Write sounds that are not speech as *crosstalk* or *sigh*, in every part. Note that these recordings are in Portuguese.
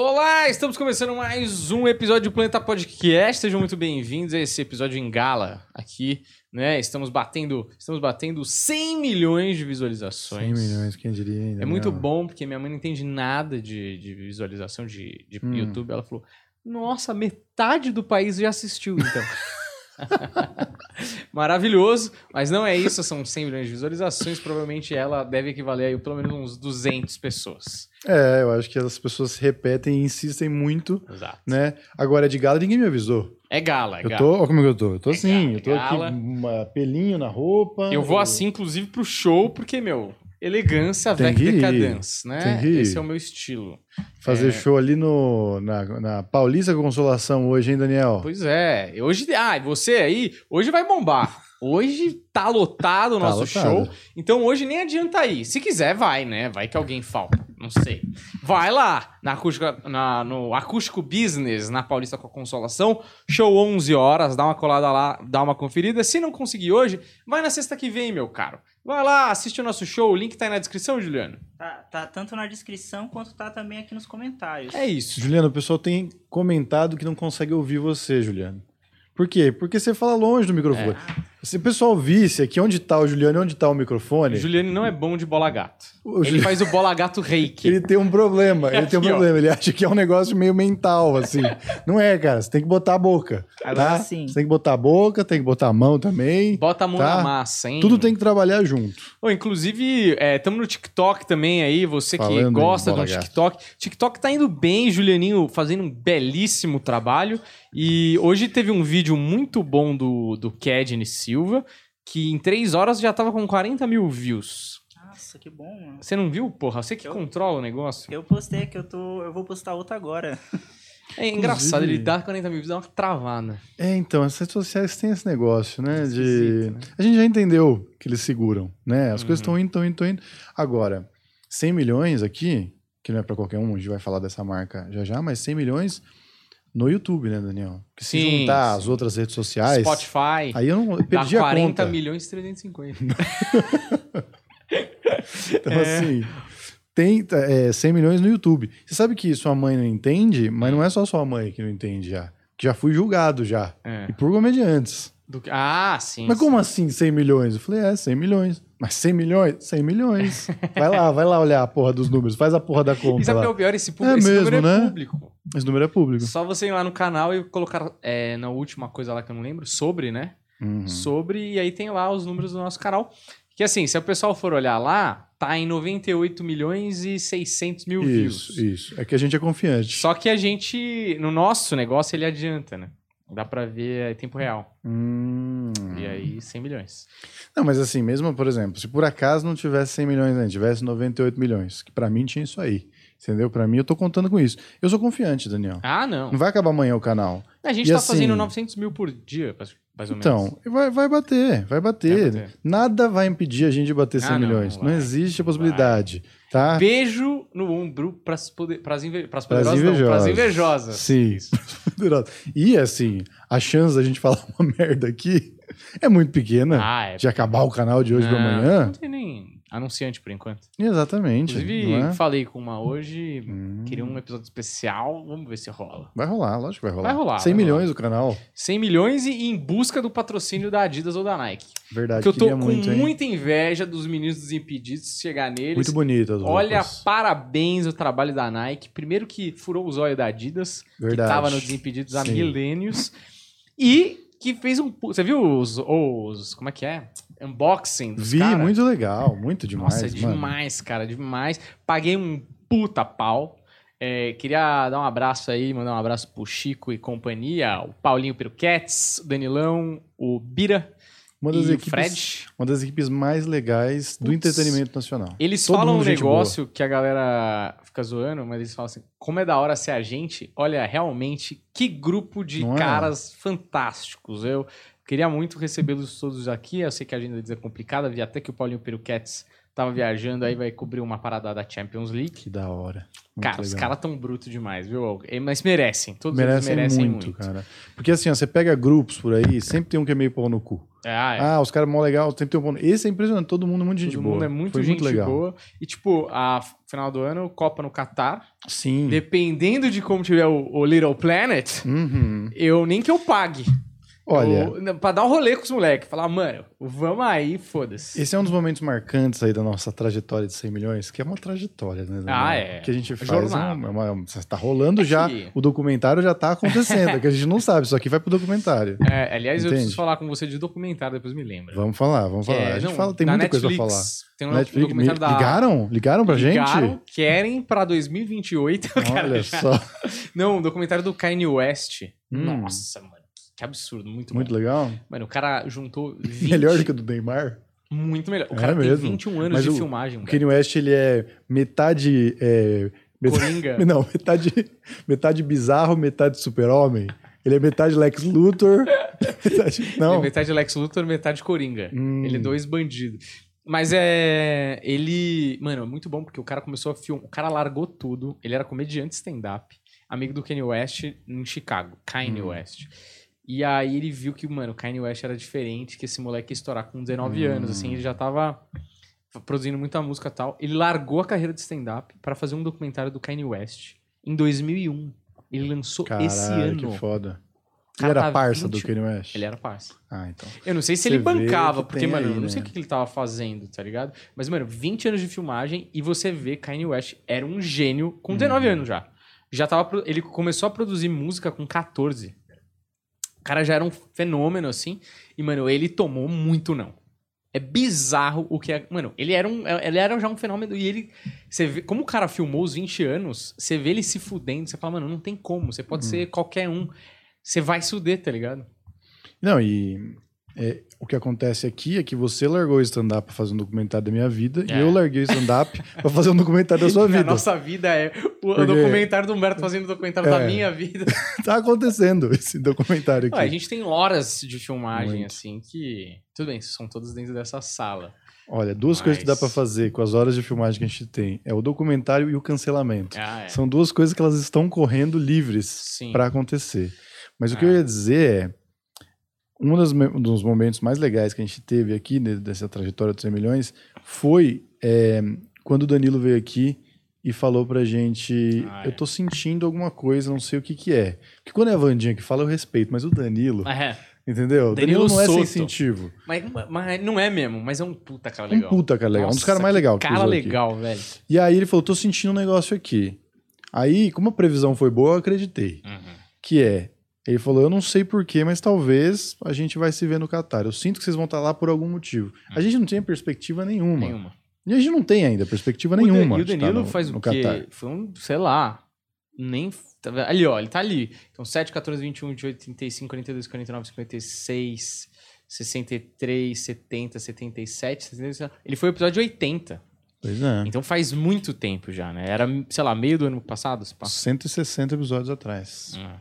Olá, estamos começando mais um episódio do Planeta Podcast. Sejam muito bem-vindos a esse episódio em gala aqui, né? Estamos batendo, estamos batendo 100 milhões de 100 visualizações. milhões, quem diria ainda. É muito bom porque minha mãe não entende nada de, de visualização de, de Hum. YouTube. Ela falou: Nossa, metade do país já assistiu, então. *laughs* *laughs* Maravilhoso, mas não é isso, são 100 milhões de visualizações. Provavelmente ela deve equivaler a pelo menos uns 200 pessoas. É, eu acho que as pessoas se repetem e insistem muito, Exato. né? Agora, de gala, ninguém me avisou. É gala, é eu gala. tô, olha como que eu tô. Eu tô É assim, gala, eu tô gala. aqui, uma pelinho na roupa. Eu vou assim, inclusive, pro show, porque, meu, elegância Tem avec que decadence, né? Esse é o meu estilo. Fazer É. show ali no, na, na Paulista Consolação hoje, hein, Daniel? Pois é. Hoje, ah, você aí, hoje vai bombar. Hoje tá lotado o Tá nosso lotado. show. Então hoje nem adianta ir. Se quiser, vai, né? Vai que alguém falta. Não sei. Vai lá na acústica, na- no Acústico Business, na Paulista com a Consolação. Show 11 horas. Dá uma colada lá, dá uma conferida. Se não conseguir hoje, vai na sexta que vem, meu caro. Vai lá, assiste o nosso show. O link tá aí na descrição, Juliano. Tá, tá tanto na descrição quanto tá também aqui nos comentários. É isso. Juliano, o pessoal tem comentado que não consegue ouvir você, Juliano. Por quê? Porque você fala longe do microfone. É. Se o pessoal visse aqui onde tá o Juliano e onde tá o microfone, O Juliano não é bom de bola gato. o Ele Juli- faz o bola gato reiki. Ele tem um problema, ele tem um problema. Ele acha que é um negócio meio mental, assim. Não é, cara. Você tem que botar a boca. Tá? sim. Você tem que botar a boca, tem que botar a mão também. Bota a mão Tá. na massa, hein? Tudo tem que trabalhar junto. Ô, inclusive, estamos no TikTok também aí, você que Falando em gosta do. TikTok. TikTok tá indo bem, Julianinho fazendo um belíssimo trabalho. E hoje teve um vídeo muito bom do, do Kedney Silva, que em três horas já tava com 40 mil views. Nossa, que bom, mano. Você não viu, porra? Você que Eu- controla o negócio. Eu postei que eu tô. Eu vou postar outra agora. É engraçado, Inclusive- ele dá 40 mil views, dá uma travada. É, então, as redes sociais têm esse negócio, né? De... Né? A gente já entendeu que eles seguram, né? As Uhum. coisas estão indo, estão indo, estão indo. Agora, 100 milhões aqui, que não é pra qualquer um, a gente vai falar dessa marca já já, mas 100 milhões no YouTube, né, Daniel? Porque se Sim, juntar sim. as outras redes sociais, Spotify aí eu não eu dá perdi a 40 conta. milhões e 350. *laughs* Então, É. assim, tem é, 100 milhões no YouTube. Você sabe que sua mãe não entende, mas não é só sua mãe que não entende já. Que já fui julgado já. É. E por comediantes. Do Ah, sim. Mas como assim 100 milhões? Eu falei, é, 100 milhões. Mas 100 milhões? 100 milhões. Vai lá, vai lá olhar a porra dos números. Faz a porra da *laughs* E conta sabe o é pior? Esse, público, É esse mesmo, número né? é público. Esse número é público. Só você ir lá no canal e colocar é, na última coisa lá que eu não lembro, sobre, né? Uhum. Sobre, e aí tem lá os números do nosso canal. Que assim, se o pessoal for olhar lá, tá em 98 milhões e 600 mil Isso, views. isso. É que a gente é confiante. Só que a gente, no nosso negócio, ele adianta, né? Dá pra ver em tempo real. Hum. E aí, 100 milhões. Não, mas assim, mesmo, por exemplo, se por acaso não tivesse 100 milhões ainda, tivesse 98 milhões, que pra mim tinha isso aí. Entendeu? Pra mim, eu tô contando com isso. Eu sou confiante, Daniel. Ah, não. Não vai acabar amanhã o canal. A gente E tá assim- fazendo 900 mil por dia, mais ou menos. Então, vai, vai bater, vai bater. Vai bater. Nada vai impedir a gente de bater 100 Ah, não, milhões. não Não, vai, existe a possibilidade, tá? Beijo no ombro pras, poder, pras, inve, pras Pras poderosas, não, pras invejosas. invejosas. Sim. e assim, a chance da gente *laughs* falar uma merda aqui é muito pequena Ah, é. de acabar o canal de hoje pra Não, amanhã. Não tem nem anunciante por enquanto. Exatamente. Inclusive, é? falei com uma hoje, Hum. queria um episódio especial, vamos ver se rola. Vai rolar, lógico que vai rolar. Vai rolar, 100 vai milhões o canal. 100 milhões e em busca do patrocínio da Adidas ou da Nike. Verdade, Porque eu tô com muito, muita inveja dos meninos dos Impedidos chegar neles. Muito bonito as Olha, parabéns o trabalho da Nike. Primeiro que furou o zóio da Adidas, Verdade. que tava no Desimpedidos há Sim. milênios. E que fez um... Você viu os... os como é que é? Unboxing dos Vi, cara? muito legal, muito demais, Nossa, é mano. demais, cara, demais. Paguei um puta pau. É, queria dar um abraço aí, mandar um abraço pro Chico e companhia, o Paulinho Peruquetes, o Danilão, o Bira Uma das, e equipes, Fred. uma das equipes mais legais do Putz. entretenimento nacional. Eles Todo falam um negócio que a galera fica zoando, mas eles falam assim: como é da hora ser a gente, olha, realmente, que grupo de Não é? caras fantásticos. Eu queria muito recebê-los todos aqui. Eu sei que a agenda deles é complicada, vi até que o Paulinho Peruquetes tava viajando, aí vai cobrir uma parada da Champions League. Que da hora. Muito cara, os legal. caras tão brutos demais, viu? Eh, Mas merecem. Todos merecem, eles merecem muito, muito. cara. Porque assim, ó, você pega grupos por aí, sempre tem um que é meio pau no cu. É, ah, é. Ah, os caras mó legal, sempre tem um pau no... Esse é impressionante, todo mundo é muito gente Todo boa. mundo é muito Foi gente muito legal. boa. E, tipo, a final do ano, Copa no Catar. Sim. Dependendo de como tiver o, o Little Planet, Uhum. eu nem que eu pague. Olha, Eu- não, pra dar um rolê com os moleques. Falar, mano, vamos aí, foda-se. esse é um dos momentos marcantes aí da nossa trajetória de 100 milhões, que é uma trajetória, né? Ah, é. Que a gente faz. Jornada. É uma, é uma- tá rolando É já, que- o documentário já tá acontecendo, é que a gente não sabe, isso aqui vai pro documentário. É, aliás, eu Entende? preciso falar com você de documentário, depois me lembra. Vamos falar, vamos falar. é- a gente não, fala, tem muita coisa pra falar. Netflix, Tem um Netflix, me, documentário da... ligaram? Ligaram pra Ligaram, gente? querem pra 2028. *laughs* cara, Olha já- só, Não, um documentário do Kanye West. Hum. Nossa, mano. Que absurdo, muito, muito bom. legal. Mano, o cara juntou *laughs* 20... Melhor do que o do Neymar. Muito melhor. O É cara tem mesmo. 21 anos Mas de o- filmagem, O. Kanye West, ele é metade... É, metade Coringa. *laughs* não, metade, metade bizarro, metade super-homem. Ele é metade Lex Luthor, *laughs* metade... Ele Não, é metade Lex Luthor, metade Coringa. Hum. Ele é dois bandidos. Mas é. Ele. Mano, é muito bom porque o cara começou a filmar. O cara largou tudo. Ele era comediante stand-up, amigo do Kanye West em Chicago. Kanye Hum. West. E aí ele viu que, mano, o Kanye West era diferente, que esse moleque ia estourar com 19 Hum. anos, assim, ele já tava produzindo muita música e tal. Ele largou a carreira de stand-up pra fazer um documentário do Kanye West em 2001. Ele lançou esse caralho, ano. que foda. O Ele era parça 20 do Kanye West? Ele era parça. Ah, então. Eu não sei se Você ele bancava, que porque, mano, aí, eu não sei o né? que ele tava fazendo, tá ligado? Mas, mano, 20 anos de filmagem e você vê Kanye West era um gênio com 19 Uhum. anos já. Já tava. Ele começou a produzir música com 14. O cara já era um fenômeno, assim. E, mano, ele tomou muito não. É bizarro o que é. Mano, ele era, um, ele era já um fenômeno. E ele. Você vê, como o cara filmou os 20 anos, você vê ele se fudendo. Você fala, mano, não tem como. Você Uhum. pode ser qualquer um. Você vai se fuder, tá ligado? Não, e é, o que acontece aqui é que você largou o stand-up pra fazer um documentário da minha vida É. e eu larguei o stand-up pra fazer um documentário da sua *laughs* A vida. nossa vida é o, Porque- documentário do Humberto fazendo o documentário da É. minha vida. *laughs* Tá acontecendo esse documentário aqui. Ah, a gente tem horas de filmagem, Muito. assim, que. Tudo bem, são todos dentro dessa sala. Olha, duas coisas que dá Mas- pra fazer com as horas de filmagem que a gente tem. É o documentário e o cancelamento. Ah, é. São duas coisas que elas estão correndo livres pra acontecer. Mas o que Ah. eu ia dizer é, um dos, um dos momentos mais legais que a gente teve aqui né, dessa trajetória dos 100 milhões foi é, quando o Danilo veio aqui e falou pra gente, Ah, eu é. tô sentindo alguma coisa, não sei o que que é. Porque quando é a Vandinha que fala, eu respeito, mas o Danilo, É, entendeu? O Danilo Danilo não é Soto. sensitivo. mas, mas não é mesmo, mas é um puta cara Um legal. puta cara legal, um dos Nossa, caras mais que Cara cruzou aqui. legal, velho. E aí ele falou, tô sentindo um negócio aqui. Aí, como a previsão foi boa, eu acreditei. Uhum. Que é, ele falou, eu não sei porquê, mas talvez a gente vai se ver no Catar. Eu sinto que vocês vão estar lá por algum motivo. A gente não tinha perspectiva nenhuma. Nenhuma. E a gente não tem ainda perspectiva O nenhuma. E o Danilo no- faz no o quê? Catar. Foi um, sei lá, nem... tá? Ali, ó, ele tá ali. Então, 7, 14, 21, 28, 35, 42, 49, 56, 63, 70, 77, 77. Ele foi o episódio 80. Pois é. Então faz muito tempo já, né? Era, sei lá, meio do ano passado, se passa. 160 episódios atrás. Ah.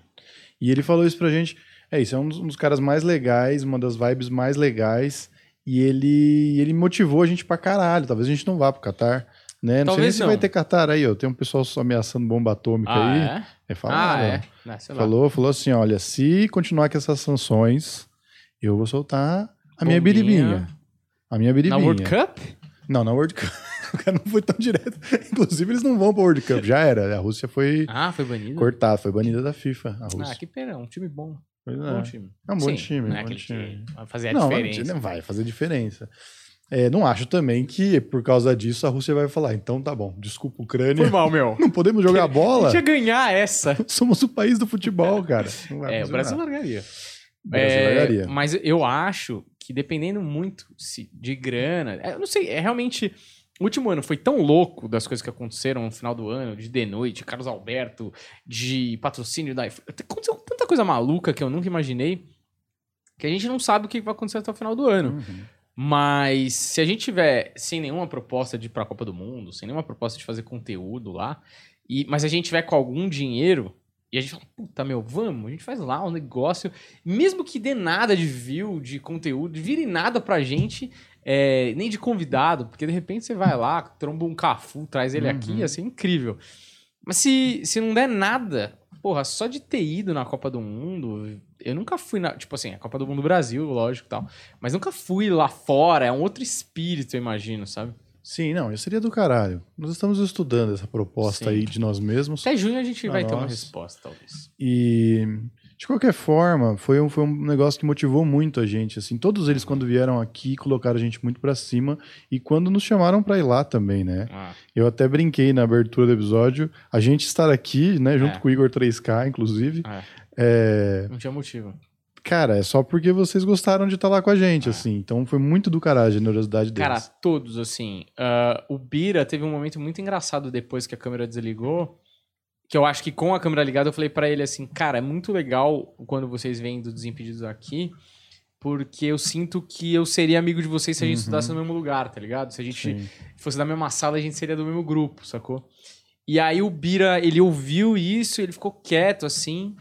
E ele falou isso pra gente. É isso, é um dos, um dos caras mais legais, uma das vibes mais legais. E ele, ele motivou a gente pra caralho. Talvez a gente não vá pro Catar. Né? Não sei nem Talvez se não. vai ter Catar aí, ó. Tem um pessoal só ameaçando bomba atômica Ah, aí. é? É Ah, é? Não. Falou, falou assim: olha, se continuar com essas sanções, eu vou soltar a minha Bombinha. biribinha. A minha Na biribinha. World Cup? Não, na World Cup. *laughs* o cara não foi tão direto. Inclusive, eles não vão pra World Cup. Já era. A Rússia foi Ah, foi banido? cortada, foi banida da FIFA. A Ah, Rússia. que pena, é um time bom. Pois Bom é. time. É um bom Sim, time, Não é um bom time. vai fazer a não, diferença. não vai fazer diferença. É, não acho também que, por causa disso, a Rússia vai falar: então tá bom, desculpa, Ucrânia. Foi mal, meu. *laughs* Não podemos jogar A bola? gente ia ganhar essa. *laughs* Somos o país do futebol, cara. É, o. Brasil largaria. O Brasil É, largaria. Mas eu acho que dependendo muito se- de grana, é, eu não sei, é realmente. O último ano foi tão louco das coisas que aconteceram no final do ano, de The Noite, Carlos Alberto, de patrocínio da iPhone. Aconteceu tanta coisa maluca que eu nunca imaginei que a gente não sabe o que vai acontecer até o final do ano. Uhum. Mas se a gente tiver sem nenhuma proposta de ir pra Copa do Mundo, sem nenhuma proposta de fazer conteúdo lá, e, mas a gente tiver com algum dinheiro, e a gente fala, puta meu, vamos, a gente faz lá um negócio, mesmo que dê nada de view, de conteúdo, vire nada pra gente, é, nem de convidado, porque de repente você vai lá, tromba um Cafu, traz ele aqui, Uhum. ia ser incrível. Mas se, se não der nada, porra, só de ter ido na Copa do Mundo, eu nunca fui na. Tipo assim, a Copa do Mundo Brasil, lógico e tal. Mas nunca fui lá fora, é um outro espírito, eu imagino, sabe? Sim, não, isso seria do caralho. Nós estamos estudando essa proposta Sim. aí de nós mesmos. Até junho a gente vai ter uma nós. resposta, talvez. E, de qualquer forma, foi um, foi um negócio que motivou muito a gente. Assim, todos eles, quando vieram aqui, colocaram a gente muito pra cima. E quando nos chamaram pra ir lá também, né? Ah, Eu até brinquei na abertura do episódio. A gente estar aqui, né, junto É. com o Igor 3K, inclusive. é, É, não tinha motivo. cara, é só porque vocês gostaram de estar lá com a gente, É. assim. Então foi muito do caralho a generosidade deles. Cara, todos, assim. ah, o Bira teve um momento muito engraçado depois que a câmera desligou. Que eu acho que com a câmera ligada eu falei pra ele assim: Cara, é muito legal quando vocês vêm do Desimpedidos aqui. Porque eu sinto que eu seria amigo de vocês se a gente Uhum. estudasse no mesmo lugar, tá ligado? Se a gente Sim. fosse da mesma sala, a gente seria do mesmo grupo, sacou? E aí o Bira, ele ouviu isso, ele ficou quieto assim.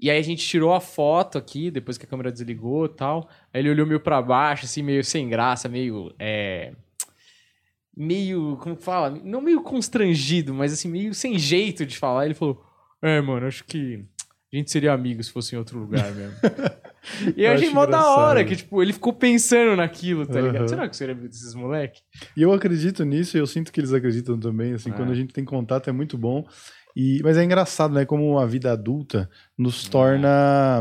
E aí a gente tirou a foto aqui, depois que a câmera desligou e tal. Aí ele olhou meio pra baixo, assim, meio sem graça, meio. É... Meio. Como fala? Não meio constrangido, mas assim, meio sem jeito de falar. Ele falou: É, mano, acho que a gente seria amigo se fosse em outro lugar mesmo. *laughs* e eu Eu achei mó da hora, que, tipo, ele ficou pensando naquilo, tá ligado? Aham. Será que seria amigo desses moleque? E eu acredito nisso e eu sinto que eles acreditam também, assim, É. quando a gente tem contato é muito bom. E, mas é engraçado, né, como a vida adulta nos É. torna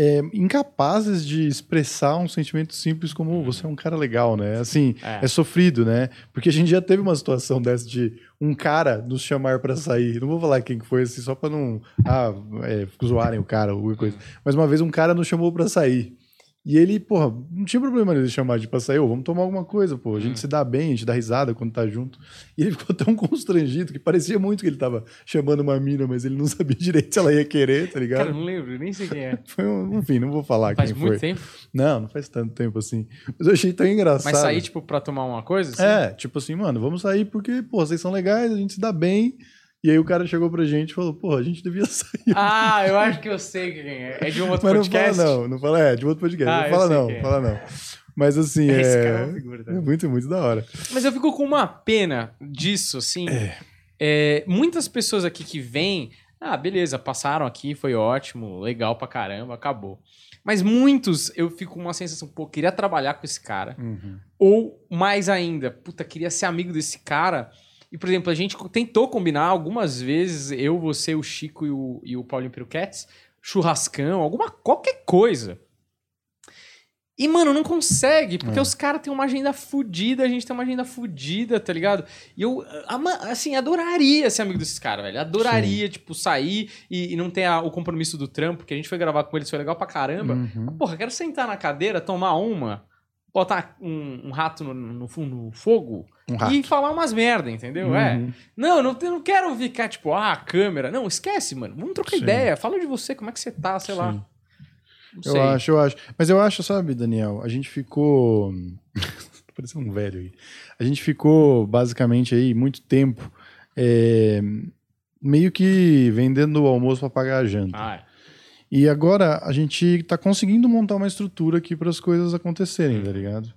é, incapazes de expressar um sentimento simples como você é um cara legal, né? Assim, É. é. sofrido, né? Porque a gente já teve uma situação dessa de um cara nos chamar pra sair. Não vou falar quem que foi, assim, só pra não ah, é, zoarem o cara ou qualquer coisa. Mas uma vez um cara nos chamou pra sair. E ele, porra, não tinha problema nele chamar de pra sair, vamos tomar alguma coisa, pô. A gente Hum. se dá bem, a gente dá risada quando tá junto. E ele ficou *laughs* tão constrangido que parecia muito que ele tava chamando uma mina, mas ele não *laughs* sabia direito se ela ia querer, tá ligado? Cara, não lembro, nem sei quem é. *laughs* Foi um, enfim, não vou falar Faz quem muito foi. tempo. Não, não faz tanto tempo assim. Mas eu achei tão engraçado. Mas sair, tipo, pra tomar uma coisa? assim? É, tipo assim, mano, vamos sair porque, pô, vocês são legais, a gente se dá bem. E aí o cara chegou pra gente e falou, pô, a gente devia *laughs* sair. Ah, eu acho que eu sei quem é. É de um outro Mas não podcast? fala não, não fala, é, de outro podcast. Ah, não fala não, é. fala não. Mas assim, *laughs* é... É figura, tá? é muito, muito da hora. Mas eu fico com uma pena disso, assim. É, muitas pessoas aqui que vêm, ah, beleza, passaram aqui, foi ótimo, legal pra caramba, acabou. Mas muitos eu fico com uma sensação, pô, queria trabalhar com esse cara. Ou mais ainda, puta, queria ser amigo desse cara. E, por exemplo, a gente tentou combinar algumas vezes, eu, você, o Chico e o, e o Paulinho Peruquetes, churrascão, alguma, qualquer coisa. E, mano, não consegue, porque É. os caras têm uma agenda fodida, a gente tem uma agenda fodida, tá ligado? E eu, assim, adoraria ser amigo desses caras, velho. Adoraria, tipo, sair e, e não ter a- o compromisso do trampo, porque a gente foi gravar com eles, foi legal pra caramba. Uhum. Porra, quero sentar na cadeira, tomar uma, botar um, um rato no, no, no fogo Um e falar umas merda, entendeu? É. Uhum. Não, não, eu não quero ficar tipo, ah, câmera. Não, esquece, mano. Vamos trocar Sim. ideia. Fala de você, como é que você tá, sei lá. Sim. Não Eu sei. acho, eu acho. Mas eu acho, sabe, Daniel, a gente ficou. *laughs* Pareceu um velho aí. A gente ficou, basicamente, aí, muito tempo é, meio que vendendo o almoço para pagar a janta. Ah, é. E agora a gente tá conseguindo montar uma estrutura aqui para as coisas acontecerem, tá ligado?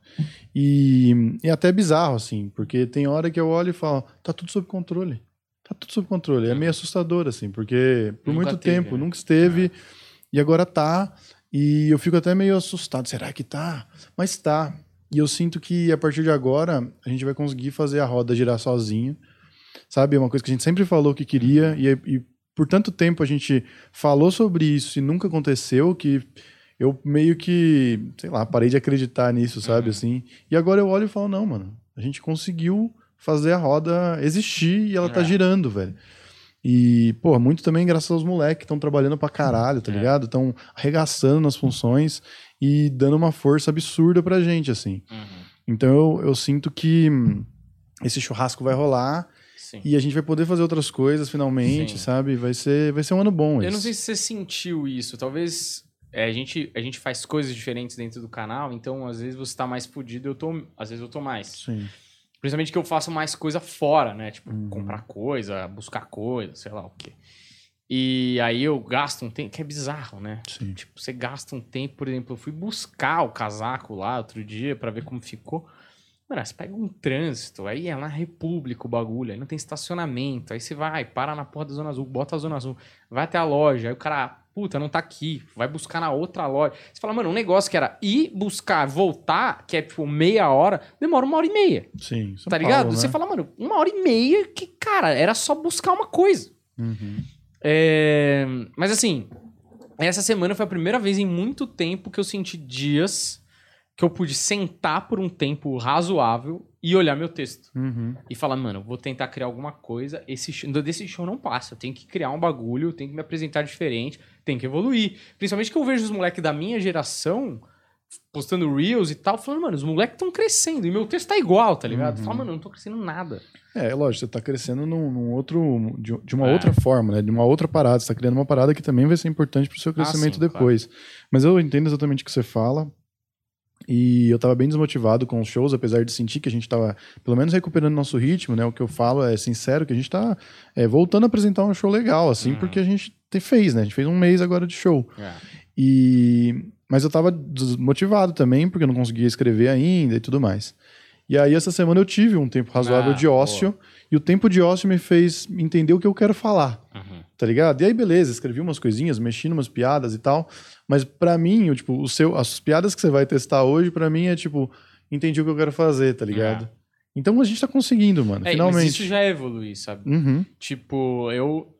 E, e até bizarro, assim, porque tem hora que eu olho e falo, tá tudo sob controle. Tá tudo sob controle. É meio assustador, assim, porque por Nunca muito teve, tempo né? nunca esteve, e agora tá. E eu fico até meio assustado. Será que tá? Mas tá. E eu sinto que a partir de agora a gente vai conseguir fazer a roda girar sozinho. Sabe? É uma coisa que a gente sempre falou que queria, e, e por tanto tempo a gente falou sobre isso e nunca aconteceu que eu meio que, sei lá, parei de acreditar nisso, sabe? Uhum. Assim. E agora eu olho e falo, não, mano, a gente conseguiu fazer a roda existir e ela tá É. girando, velho. E, pô, muito também graças aos moleques que estão trabalhando pra caralho, tá É. ligado? Estão arregaçando nas funções e dando uma força absurda pra gente, assim. Uhum. Então eu, eu sinto que esse churrasco vai rolar Sim. e a gente vai poder fazer outras coisas finalmente, Sim. sabe? Vai ser, vai ser um ano bom. Eu não sei se você sentiu isso. Talvez é, a, gente, a gente faz coisas diferentes dentro do canal, então às vezes você tá mais fudido, eu tô. Às vezes eu tô mais. Sim. Principalmente que eu faço mais coisa fora, né? Tipo, Uhum. comprar coisa, buscar coisa, sei lá o quê. E aí eu gasto um tempo, que é bizarro, né? Sim. Tipo, você gasta um tempo, por exemplo, eu fui buscar o casaco lá outro dia pra ver como ficou. Mano, você pega um trânsito, aí é na República o bagulho, aí não tem estacionamento, aí você vai, para na porra da Zona Azul, bota a Zona Azul, vai até a loja, aí o cara, puta, não tá aqui, vai buscar na outra loja. Você fala, mano, um negócio que era ir buscar, voltar, que é tipo meia hora, demora uma hora e meia, Sim. São tá ligado? Paulo, Você né? fala, mano, uma hora e meia que, cara, era só buscar uma coisa. Uhum. É, Mas assim, essa semana foi a primeira vez em muito tempo que eu senti dias que eu pude sentar por um tempo razoável e olhar meu texto. Uhum. E falar, mano, vou tentar criar alguma coisa. Esse show, desse show não passa. Eu tenho que criar um bagulho, eu tenho que me apresentar diferente, tenho que evoluir. Principalmente que eu vejo os moleques da minha geração postando reels e tal, falando, mano, os moleques estão crescendo e meu texto tá igual, tá ligado? Uhum. Fala, mano, eu não tô crescendo nada. É, lógico, você tá crescendo num, num outro. De, de uma É. outra forma, né? De uma outra parada. Você tá criando uma parada que também vai ser importante pro seu crescimento sim, depois. Mas eu entendo exatamente o que você fala. E eu tava bem desmotivado com os shows, apesar de sentir que a gente tava, pelo menos, recuperando nosso ritmo, né? O que eu falo é sincero, que a gente tá é, voltando a apresentar um show legal, assim, Uhum. porque a gente te fez, né? A gente fez um mês agora de show. É. E mas eu tava desmotivado também, porque eu não conseguia escrever ainda e tudo mais. E aí essa semana eu tive um tempo razoável Ah, de ócio, e o tempo de ócio me fez entender o que eu quero falar, Uhum. tá ligado? E aí beleza, escrevi umas coisinhas, mexi numas piadas e tal, mas pra mim, o, tipo, o seu as piadas que você vai testar hoje pra mim é tipo, entendi o que eu quero fazer, tá ligado? Então a gente tá conseguindo, mano, É, finalmente. mas isso já é evoluir, sabe? Uhum. Tipo, eu.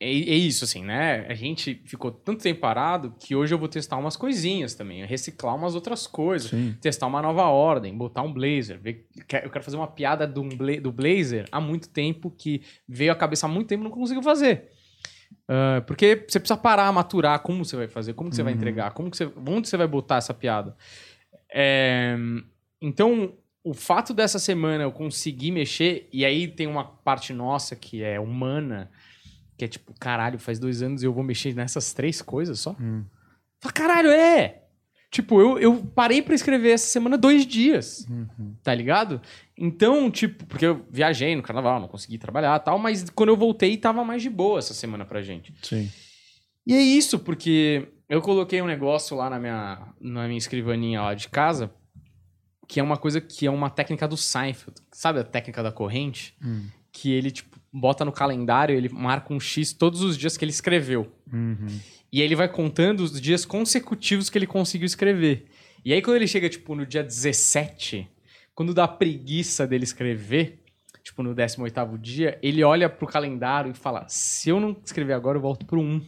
É, é isso, assim, né? A gente ficou tanto tempo parado que hoje eu vou testar umas coisinhas também, reciclar umas outras coisas, Sim. testar uma nova ordem, botar um blazer. Ver, eu quero fazer uma piada do, bla- do blazer há muito tempo que veio à cabeça há muito tempo e não consigo fazer. Ah, porque você precisa parar, maturar como você vai fazer, como que você vai Uhum. entregar, como que você, onde você vai botar essa piada. É, então, o fato dessa semana eu conseguir mexer, e aí tem uma parte nossa que é humana, que é tipo, caralho, faz dois anos e eu vou mexer nessas três coisas só? Hum. Fala, caralho, é! Tipo, eu, eu parei pra escrever essa semana dois dias, Uhum. tá ligado? Então, tipo, porque eu viajei no carnaval, não consegui trabalhar e tal, mas quando eu voltei tava mais de boa essa semana pra gente. Sim. E é isso, porque eu coloquei um negócio lá na minha, na minha escrivaninha lá de casa, que é uma coisa que é uma técnica do Seinfeld. Sabe a técnica da corrente? Hum. Que ele, tipo, bota no calendário, ele marca um X todos os dias que ele escreveu. Uhum. E aí ele vai contando os dias consecutivos que ele conseguiu escrever. E aí quando ele chega, tipo, no dia 17, quando dá preguiça dele escrever, tipo, no 18º dia, ele olha pro calendário e fala, se eu não escrever agora, eu volto pro 1.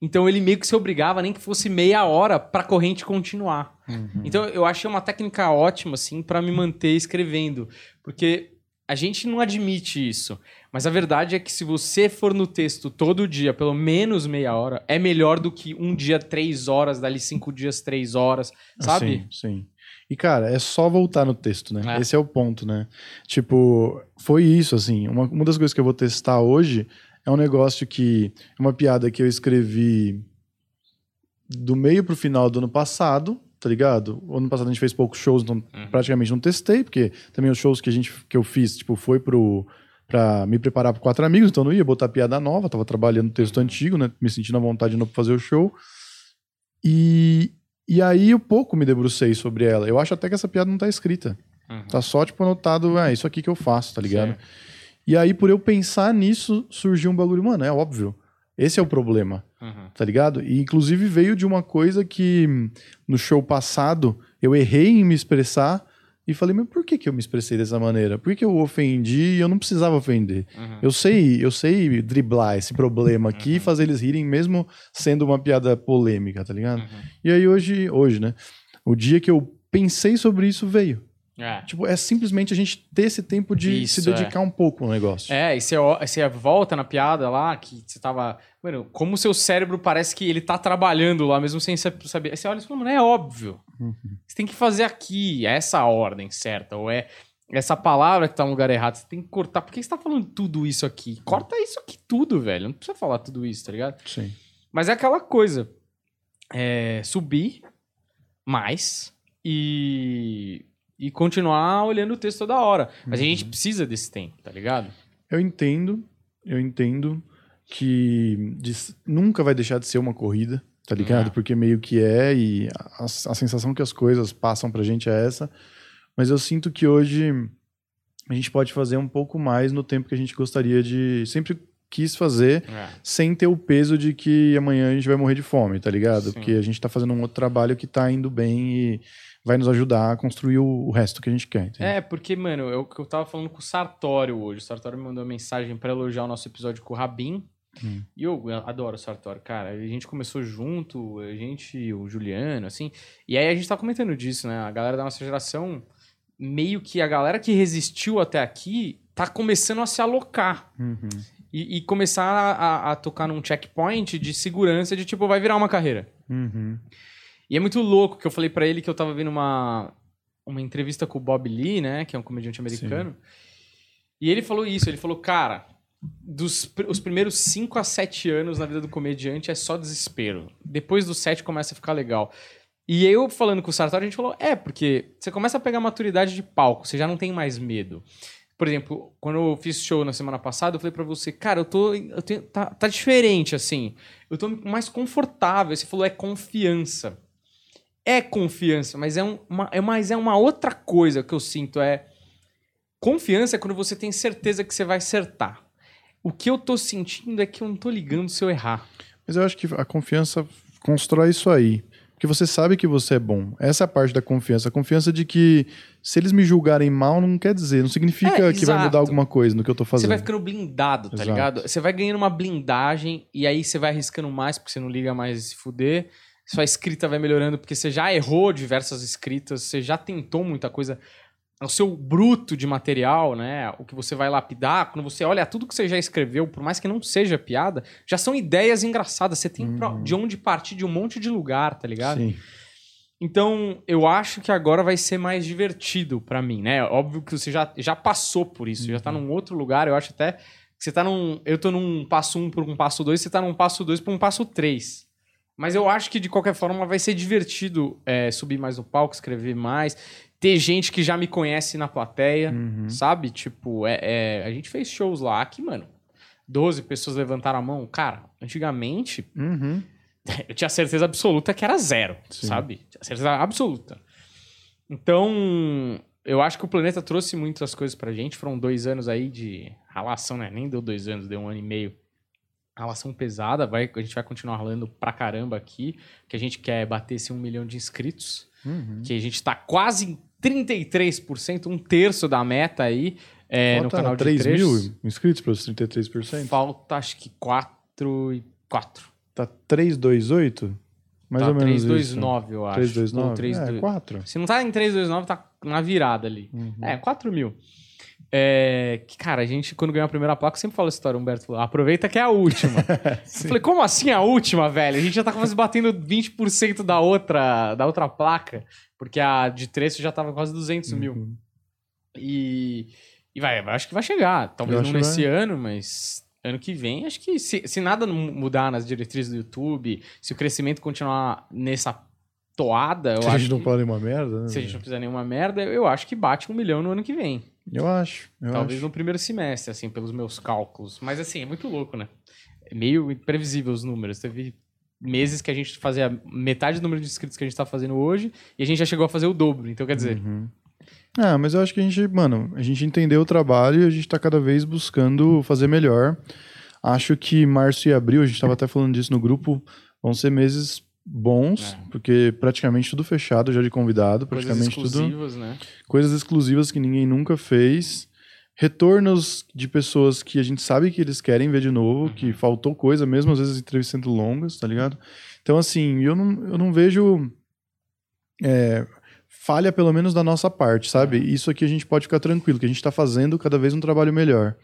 Então ele meio que se obrigava, nem que fosse meia hora, pra corrente continuar. Uhum. Então eu achei uma técnica ótima, assim, pra me manter escrevendo. Porque a gente não admite isso. Mas a verdade é que se você for no texto todo dia, pelo menos meia hora, é melhor do que um dia três horas, dali cinco dias três horas, sabe? Sim, sim. E, cara, é só voltar no texto, né? É. Esse é o ponto, né? Tipo, foi isso, assim. Uma, uma das coisas que eu vou testar hoje é um negócio que. Uma piada que eu escrevi do meio pro final do ano passado, tá ligado? O ano passado a gente fez poucos shows, então Uhum. praticamente não testei, porque também os shows que, a gente, que eu fiz, tipo, foi pro. Pra me preparar para quatro amigos, então eu não ia botar piada nova, tava trabalhando o texto antigo, né? Me sentindo à vontade de novo pra fazer o show. E, e aí eu pouco me debrucei sobre ela. Eu acho até que essa piada não tá escrita. Uhum. Tá só, tipo, anotado, ah, isso aqui que eu faço, tá ligado? Certo. E aí, por eu pensar nisso, surgiu um bagulho, mano, é óbvio. Esse é o problema, Uhum. tá ligado? E inclusive veio de uma coisa que hum, no show passado eu errei em me expressar e falei, mas por que, que eu me expressei dessa maneira? Por que, eu ofendi e eu não precisava ofender? Uhum. Eu sei, eu sei driblar esse problema aqui e fazer eles rirem mesmo sendo uma piada polêmica, tá ligado? Uhum. E aí hoje, hoje, né? O dia que eu pensei sobre isso veio. É. Tipo, é simplesmente a gente ter esse tempo de Isso, se dedicar um pouco ao negócio. É, e você, você volta na piada lá, que você tava. Mano, como o seu cérebro parece que ele tá trabalhando lá, mesmo sem sa- saber. Aí você olha e fala, mano, é óbvio. Uhum. Você tem que fazer aqui, é essa ordem certa, ou é essa palavra que tá no lugar errado. Você tem que cortar. Por que você tá falando tudo isso aqui? Corta isso aqui tudo, velho. Não precisa falar tudo isso, tá ligado? Sim. Mas é aquela coisa. É, subir mais e, e continuar olhando o texto toda hora. Mas a gente precisa desse tempo, tá ligado? Eu entendo, eu entendo. que nunca vai deixar de ser uma corrida, tá ligado? É. Porque meio que é e a, a sensação que as coisas passam pra gente é essa. Mas eu sinto que hoje a gente pode fazer um pouco mais no tempo que a gente gostaria de. Sempre quis fazer, É. sem ter o peso de que amanhã a gente vai morrer de fome, tá ligado? Sim. Porque a gente tá fazendo um outro trabalho que tá indo bem e vai nos ajudar a construir o, o resto que a gente quer. entendeu? É, porque, mano, eu, eu tava falando com o Sartório hoje. O Sartório me mandou uma mensagem pra elogiar o nosso episódio com o Rabin. Hum. E eu adoro o Sartório, cara. A gente começou junto, a gente, o Juliano, assim. E aí a gente tá comentando disso, né? A galera da nossa geração, meio que a galera que resistiu até aqui, tá começando a se alocar. Uhum. E, e começar a, a- a tocar num checkpoint de segurança de tipo, vai virar uma carreira. Uhum. E é muito louco que eu falei pra ele que eu tava vendo uma, uma entrevista com o Bob Lee, né? Que é um comediante americano. E ele falou isso, ele falou, cara, dos os primeiros 5 a 7 anos na vida do comediante é só desespero. Depois dos 7 começa a ficar legal. E eu falando com o Sartori, a gente falou, é, porque você começa a pegar maturidade de palco, você já não tem mais medo. Por exemplo, quando eu fiz show na semana passada, eu falei pra você, cara, eu tô. Eu tenho, tá, tá diferente, assim. Eu tô mais confortável. Você falou, é confiança. É confiança, mas é, um- uma, é, mas é uma outra coisa que eu sinto. É. Confiança é quando você tem certeza que você vai acertar. O que eu tô sentindo é que eu não tô ligando se eu errar. Mas eu acho que a confiança constrói isso aí. Porque você sabe que você é bom. Essa é a parte da confiança. A confiança de que se eles me julgarem mal, não quer dizer. Não significa É, que vai mudar alguma coisa no que eu tô Você fazendo. vai ficando blindado, tá Exato. ligado? Você vai ganhando uma blindagem e aí você vai arriscando mais porque você não liga mais se fuder. Sua escrita vai melhorando porque você já errou diversas escritas, você já tentou muita coisa. O seu bruto de material, né? O que você vai lapidar, quando você olha tudo que você já escreveu, por mais que não seja piada, já são ideias engraçadas. Você tem Uhum. de onde partir de um monte de lugar, tá ligado? Sim. Então, eu acho que agora vai ser mais divertido pra mim, né? Óbvio que você já, já passou por isso, já tá num outro lugar. Eu acho até que você tá num. Eu tô num passo 1 um por um passo 2, você tá num passo 2 por um passo 3. Mas eu acho que de qualquer forma vai ser divertido é, subir mais no palco, escrever mais. Ter gente que já me conhece na plateia, Uhum. sabe? Tipo, é, é- a gente fez shows lá que, mano, 12 pessoas levantaram a mão. Cara, antigamente Uhum. *laughs* eu tinha certeza absoluta que era zero, Sim. sabe? Tinha certeza absoluta. Então, eu acho que o planeta trouxe muitas coisas pra gente. Foram dois anos aí de ralação, né? Nem deu dois anos, deu um ano e meio. Relação pesada, vai, a gente vai continuar ralando pra caramba aqui, que a gente quer bater esse um milhão de inscritos, Uhum. que a gente tá quase em 33%, um terço da meta aí é, no Falta canal de 3 trechos. mil inscritos para os 33%? Falta acho que 4 e 4. Tá 328? Mais tá ou menos 329, eu acho. 329? Ou 3, é, 4. Se não tá em 329, tá na virada ali. Uhum. É, 4 mil. É, que, cara, a gente, quando ganhou a primeira placa, sempre fala essa história, Humberto. Aproveita que é a última. *laughs* eu falei, como assim a última, velho? A gente já tá quase batendo 20% da outra, da outra placa, porque a de trecho já tava quase 200 mil. Uhum. E, e vai, acho que vai chegar. Talvez Eu não nesse ano, mas ano que vem, acho que se, se nada mudar nas diretrizes do YouTube, se o crescimento continuar nessa toada, eu Se a acho gente não que- nenhuma merda, né? se a gente não fizer nenhuma merda, eu acho que bate um milhão no ano que vem. Eu acho. Eu Talvez acho. no primeiro semestre, assim, pelos meus cálculos. Mas assim, é muito louco, né? É meio imprevisível os números. Teve meses que a gente fazia metade do número de inscritos que a gente tá fazendo hoje e a gente já chegou a fazer o dobro. Então, quer dizer, Uhum. Ah, mas eu acho que a gente, mano, a gente entendeu o trabalho e a gente tá cada vez buscando fazer melhor. Acho que março e abril, a gente tava até falando disso no grupo, vão ser meses bons, É. porque praticamente tudo fechado já de convidado, coisas praticamente tudo exclusivas, né? coisas exclusivas que ninguém nunca fez, retornos de pessoas que a gente sabe que eles querem ver de novo, que faltou coisa, mesmo às vezes entrevistas sendo longas, tá ligado? Então, assim, eu não, eu não vejo é, falha, pelo menos da nossa parte, sabe? Isso aqui a gente pode ficar tranquilo, que a gente tá fazendo cada vez um trabalho melhor.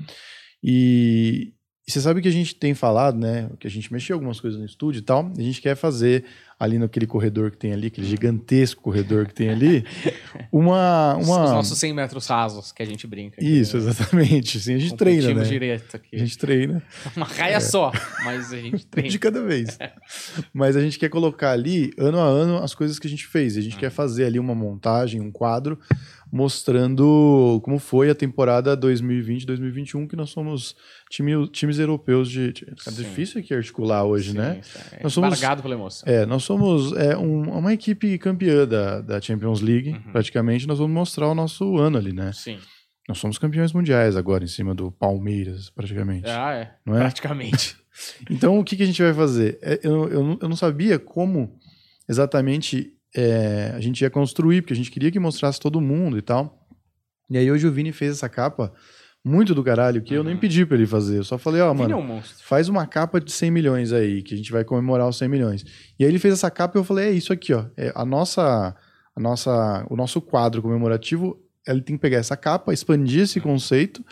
E, e você sabe que a gente tem falado, né? Que a gente mexeu algumas coisas no estúdio e tal. A gente quer fazer ali naquele corredor que tem ali, aquele gigantesco corredor que tem ali, *laughs* uma. Os uma... nossos 100 metros rasos que a gente brinca. aqui, Isso, né? exatamente. Sim, a gente treina, né? direto aqui. A gente treina *laughs* Uma raia só, mas a gente *laughs* treina. de cada vez. Mas a gente quer colocar ali, ano a ano, as coisas que a gente fez. A gente Ah. quer fazer ali uma montagem, um quadro, mostrando como foi a temporada 2020-2021, que nós somos time, times europeus de. de- É difícil aqui articular hoje, Sim, né? é Nós somos- pela emoção. É, nós somos é, um- uma equipe campeã da, da Champions League, Uhum. praticamente. Nós vamos mostrar o nosso ano ali, né? Sim. Nós somos campeões mundiais agora, em cima do Palmeiras, praticamente. Ah, é. Não é? Praticamente. *laughs* Então, o que, que a gente vai fazer? É, Eu, eu, eu não sabia como exatamente é, a gente ia construir, porque a gente queria que mostrasse todo mundo e tal. E aí hoje o Vini fez essa capa muito do caralho, que eu nem Uhum. pedi pra ele fazer. Eu só falei, ó, é mano, um monstro. faz uma capa de 100 milhões aí, que a gente vai comemorar os 100 milhões. E aí ele fez essa capa e eu falei, é isso aqui, ó. É a nossa, a nossa, o nosso quadro comemorativo, ele tem que pegar essa capa, expandir esse conceito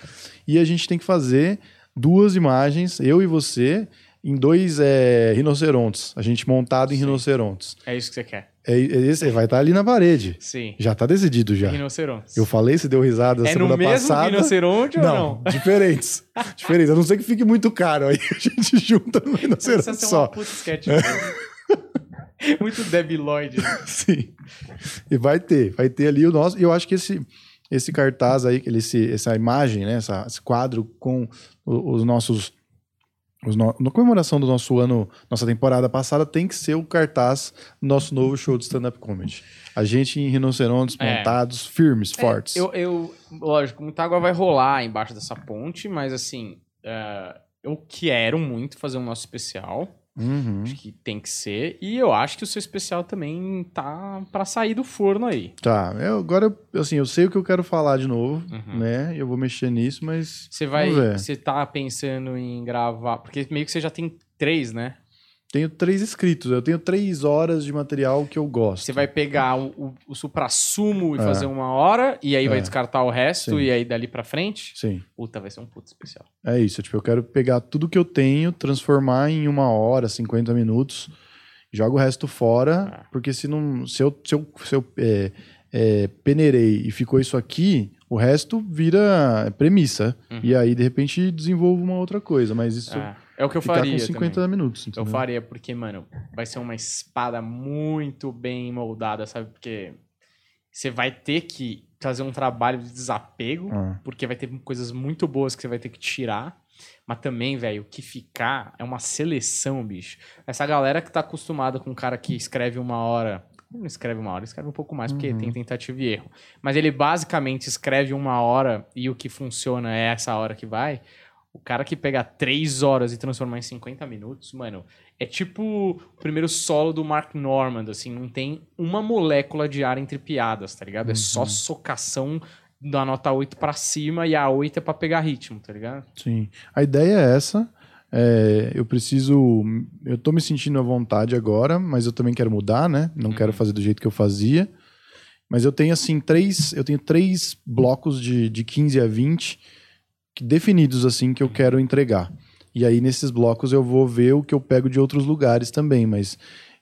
e a gente tem que fazer duas imagens, eu e você, em dois é, rinocerontes. A gente montado em Sim. rinocerontes. É isso que você quer. É, é esse, vai estar ali na parede. Sim. Já tá decidido já. Rinocerontes. Eu falei, você deu risada é semana no mesmo passada. rinoceronte ou não? diferentes. *laughs* diferentes. A não ser que fique muito caro. Aí *laughs* a gente junta no rinoceronte ser só. uma puta sketch. *laughs* Muito debilóide. Sim. E vai ter, vai ter ali o nosso. E eu acho que esse, esse cartaz aí, esse, essa imagem, né? Essa, esse quadro com os nossos. Os no, na comemoração do nosso ano, nossa temporada passada, tem que ser o cartaz do nosso novo show de stand-up comedy. A gente em rinocerontes É. montados, firmes, fortes. Eu, eu, lógico, muita água vai rolar embaixo dessa ponte, mas assim, é, eu quero muito fazer um nosso especial. Uhum. Acho que tem que ser. E eu acho que o seu especial também tá pra sair do forno aí. Tá, eu, agora, assim, eu sei o que eu quero falar de novo, Uhum. né? Eu vou mexer nisso, mas. Você vai. Você tá pensando em gravar. Porque meio que você já tem três, né? Tenho três escritos, eu tenho três horas de material que eu gosto. Você vai pegar o, o, o supra-sumo e É. fazer uma hora, e aí vai É. descartar o resto, Sim. e aí dali pra frente. Sim. Puta, vai ser um puto especial. É isso, tipo, eu quero pegar tudo que eu tenho, transformar em uma hora, 50 minutos, jogo o resto fora, É. porque se não. Se eu, se eu, se eu é, é, peneirei e ficou isso aqui, o resto vira premissa. Uhum. E aí, de repente, desenvolvo uma outra coisa. Mas isso É, é o que eu faria. com 50 também. minutos. Eu entendeu? faria, porque, mano, vai ser uma espada muito bem moldada, sabe? Porque você vai ter que fazer um trabalho de desapego, Ah, porque vai ter coisas muito boas que você vai ter que tirar. Mas também, velho, o que ficar é uma seleção, bicho. Essa galera que tá acostumada com um cara que escreve uma hora. Não escreve uma hora, escreve um pouco mais, porque Uhum. tem tentativa e erro. Mas ele basicamente escreve uma hora e o que funciona é essa hora que vai. O cara que pega três horas e transformar em 50 minutos, mano, é tipo o primeiro solo do Mark Normand, assim, não tem uma molécula de ar entre piadas, tá ligado? É só Uhum. socação da nota 8 pra cima e a 8 é pra pegar ritmo, tá ligado? sim. A ideia é essa. É, eu preciso. Eu tô me sentindo à vontade agora, mas eu também quero mudar, né? Não Uhum. quero fazer do jeito que eu fazia. Mas eu tenho, assim, três. Eu tenho três blocos de, de 15 a 20 que- definidos, assim, que eu quero entregar. E aí, nesses blocos, eu vou ver o que eu pego de outros lugares também. Mas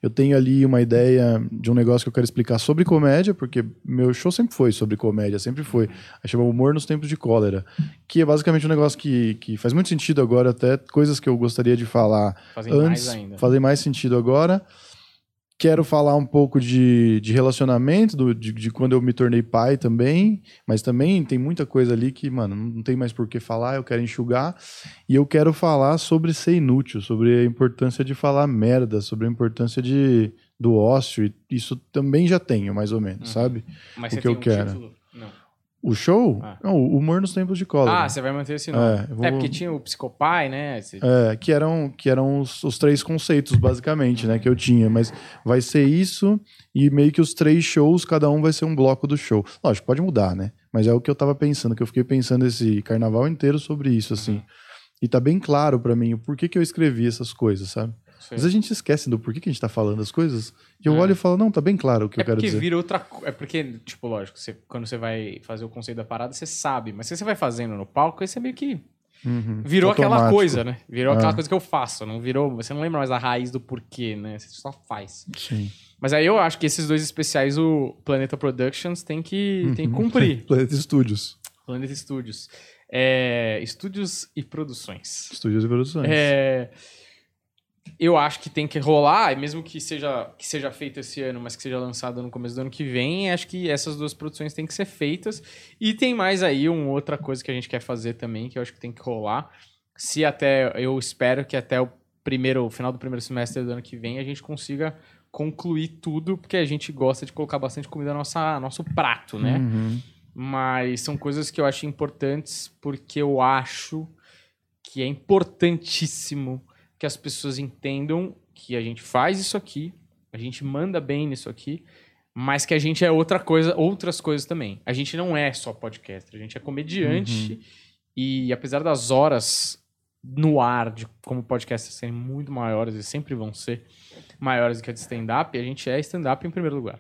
eu tenho ali uma ideia de um negócio que eu quero explicar sobre comédia, porque meu show sempre foi sobre comédia, sempre foi. Aí chama Humor nos Tempos de Cólera, que é basicamente um negócio que, que faz muito sentido agora, até coisas que eu gostaria de falar Fazem antes, mais ainda. fazer mais sentido agora. Quero falar um pouco de, de relacionamento, do- de, de quando eu me tornei pai também, mas também tem muita coisa ali que, mano, não tem mais por que falar, eu quero enxugar. E eu quero falar sobre ser inútil, sobre a importância de falar merda, sobre a importância de, do ócio. Isso também já tenho, mais ou menos, Uhum. sabe? Mas o que eu um quero. título? O show? Ah. Não, o humor nos tempos de cólera. Ah, você vai manter esse nome. É, eu vou- É, porque tinha o Psicopai, né? Esse- É, que eram, que eram os, os três conceitos, basicamente, né, que eu tinha. Mas vai ser isso e meio que os três shows, cada um vai ser um bloco do show. Lógico, pode mudar, né? Mas é o que eu tava pensando, que eu fiquei pensando esse carnaval inteiro sobre isso, assim. Uhum. E tá bem claro pra mim o porquê que eu escrevi essas coisas, sabe? Às vezes a gente esquece do porquê que a gente tá falando as coisas. E eu É. olho e falo, não, tá bem claro o que é eu quero porque dizer. vira outra É porque, tipo, lógico, você- quando você vai fazer o conceito da parada, você sabe. Mas se você vai fazendo no palco, aí você meio que. Uhum. Virou aquela Automático. coisa, né? Virou É. aquela coisa que eu faço. Não virou. Você não lembra mais a raiz do porquê, né? Você só faz. Sim. Mas aí eu acho que esses dois especiais, o Planeta Productions tem que, tem que Uhum. cumprir. *laughs* Planeta Studios. Planeta Studios. É, estúdios e produções. Estúdios e produções. É, eu acho que tem que rolar, mesmo que seja, que seja feito esse ano, mas que seja lançado no começo do ano que vem, acho que essas duas produções têm que ser feitas. E tem mais aí uma outra coisa que a gente quer fazer também, que eu acho que tem que rolar. Se até, eu espero que até o primeiro, final do primeiro semestre do ano que vem, a gente consiga concluir tudo, porque a gente gosta de colocar bastante comida no nossa, nosso prato, né? Uhum. Mas são coisas que eu acho importantes porque eu acho que é importantíssimo que as pessoas entendam que a gente faz isso aqui, a gente manda bem nisso aqui, mas que a gente é outra coisa, outras coisas também. A gente não é só podcast, a gente é comediante e apesar das horas no ar de como podcast serem muito maiores e sempre vão ser maiores do que a de stand-up, a gente é stand-up em primeiro lugar.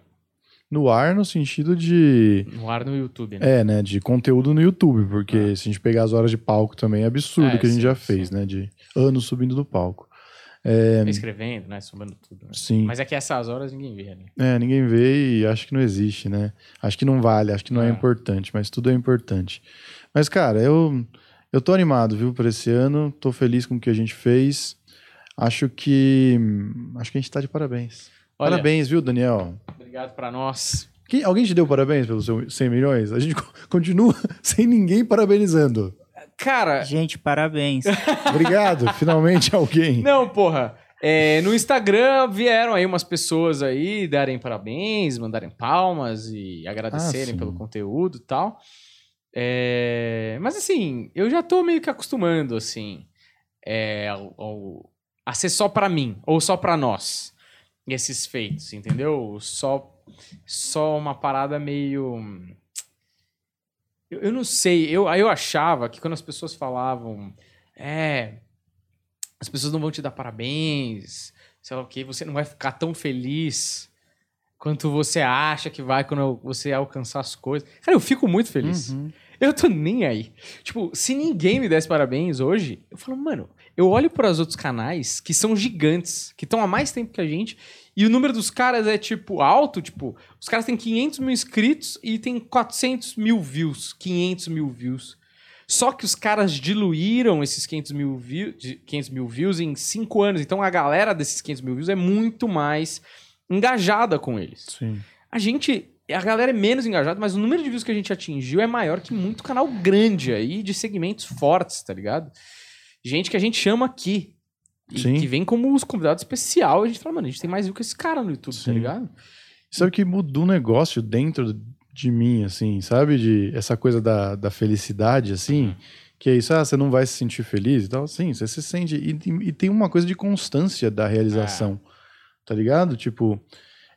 No ar, no sentido de. No ar no YouTube, né? É, né? De conteúdo no YouTube, porque É. se a gente pegar as horas de palco também é absurdo É, que a gente sim, já sim. fez, né? De anos subindo no palco. Escrevendo, né? Somando tudo. né? Sim. Mas é que essas horas ninguém vê, né? É, ninguém vê e acho que não existe, né? Acho que não vale, acho que não é, É. importante, mas tudo é importante. Mas, cara, eu, eu tô animado, viu, por esse ano. Tô feliz com o que a gente fez. Acho que. Acho que a gente tá de parabéns. Olha, Parabéns, viu, Daniel? obrigado pra nós. Quem- alguém te deu parabéns pelos seus 100 milhões? A gente co- *laughs* continua *laughs* sem ninguém parabenizando. Cara, Gente, parabéns. *laughs* Obrigado, finalmente alguém. não, porra. é, no Instagram vieram aí umas pessoas aí darem parabéns, mandarem palmas e agradecerem Ah, pelo conteúdo e tal. É, mas assim, eu já tô meio que acostumando, assim, é, ao- ao- a ser só pra mim, ou só pra nós, esses feitos, entendeu? Só, só uma parada meio... Eu, eu não sei, eu, eu achava que quando as pessoas falavam, é, as pessoas não vão te dar parabéns, sei lá o que, você não vai ficar tão feliz quanto você acha que vai quando você alcançar as coisas. Cara, eu fico muito feliz. Uhum. Eu tô nem aí. Tipo, se ninguém me desse parabéns hoje, eu falo, mano, eu olho para os outros canais que são gigantes, que estão há mais tempo que a gente, e o número dos caras é, tipo, alto, tipo, os caras têm 500 mil inscritos e tem 400 mil views, 500 mil views. Só que os caras diluíram esses 500 mil, view, de 500 mil views em 5 anos. Então a galera desses 500 mil views é muito mais engajada com eles. Sim. A gente. A galera é menos engajada, mas o número de views que a gente atingiu é maior que muito canal grande aí de segmentos fortes, tá ligado? Gente que a gente chama aqui. Sim. que vem como os convidados especial. A gente fala, mano, a gente tem mais view que esse cara no YouTube, tá Sim. ligado? Sabe que mudou um negócio dentro de mim, assim, sabe? De essa coisa da, da felicidade, assim. Que é isso, ah, você não vai se sentir feliz e tal. Sim, você se sente. E, e tem uma coisa de constância da realização, tá ligado? Tipo,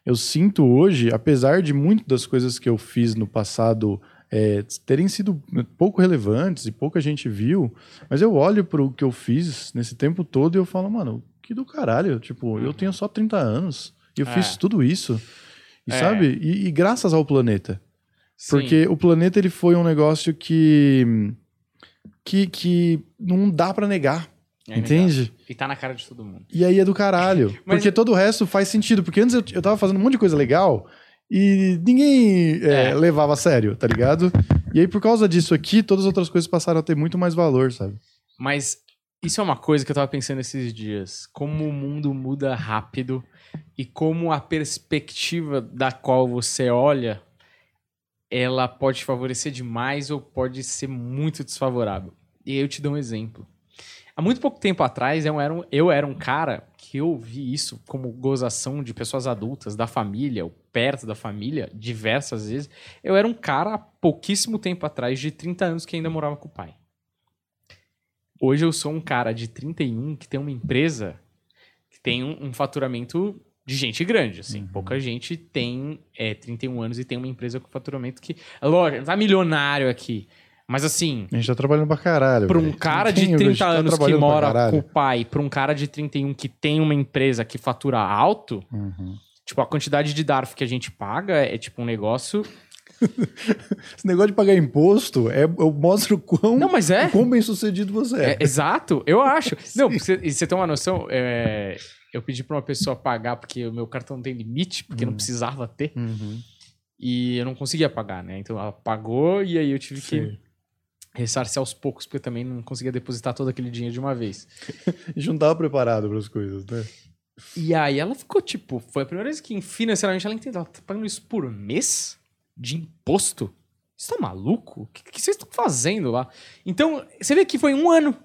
eu sinto hoje, apesar de muitas das coisas que eu fiz no passado é, terem sido pouco relevantes e pouca gente viu, mas eu olho pro que eu fiz nesse tempo todo e eu falo, mano, que do caralho. Tipo, eu tenho só 30 anos e eu É. fiz tudo isso. E É. sabe? E, e graças ao planeta. Sim. Porque o planeta ele foi um negócio que que, que não dá pra negar, É entende? legal. E tá na cara de todo mundo. E aí é do caralho. *laughs* Mas- Porque todo o resto faz sentido. Porque antes eu, eu tava fazendo um monte de coisa legal e ninguém é, É. levava a sério, tá ligado? E aí por causa disso aqui, todas as outras coisas passaram a ter muito mais valor, sabe? Mas isso é uma coisa que eu tava pensando esses dias. Como o mundo muda rápido e como a perspectiva da qual você olha, ela pode favorecer demais ou pode ser muito desfavorável. E aí eu te dou um exemplo. Há muito pouco tempo atrás, eu era um, eu era um cara que eu vi isso como gozação de pessoas adultas, da família, ou perto da família, diversas vezes. Eu era um cara há pouquíssimo tempo atrás, de 30 anos, que ainda morava com o pai. Hoje eu sou um cara de 31 que tem uma empresa que tem um, um faturamento de gente grande, assim. Pouca gente tem é, 31 anos e tem uma empresa com faturamento que... Lógico, não tá milionário aqui. Mas assim, A gente tá trabalhando pra caralho. pra um velho. cara Não de tem, a 30 gente tá anos que mora com o pai, pra um cara de 31 que tem uma empresa que fatura alto, Uhum. tipo, a quantidade de DARF que a gente paga é tipo um negócio... *laughs* Esse negócio de pagar imposto é, eu mostro o quão, Não, mas é. quão bem sucedido você é. É, exato, eu acho. *laughs* Não, você, você tem uma noção, é, eu pedi pra uma pessoa pagar porque o meu cartão tem limite, porque não precisava ter, Uhum. e eu não conseguia pagar, né? Então ela pagou e aí eu tive que Sim. Ressarcir aos poucos, porque também não conseguia depositar todo aquele dinheiro de uma vez. A *laughs* gente não tava preparado para as coisas, né? E aí ela ficou tipo, foi a primeira vez que financeiramente ela entendeu, ela tá pagando isso por mês de imposto? Você tá maluco? O que, que vocês estão fazendo lá? Então, você vê que foi um ano.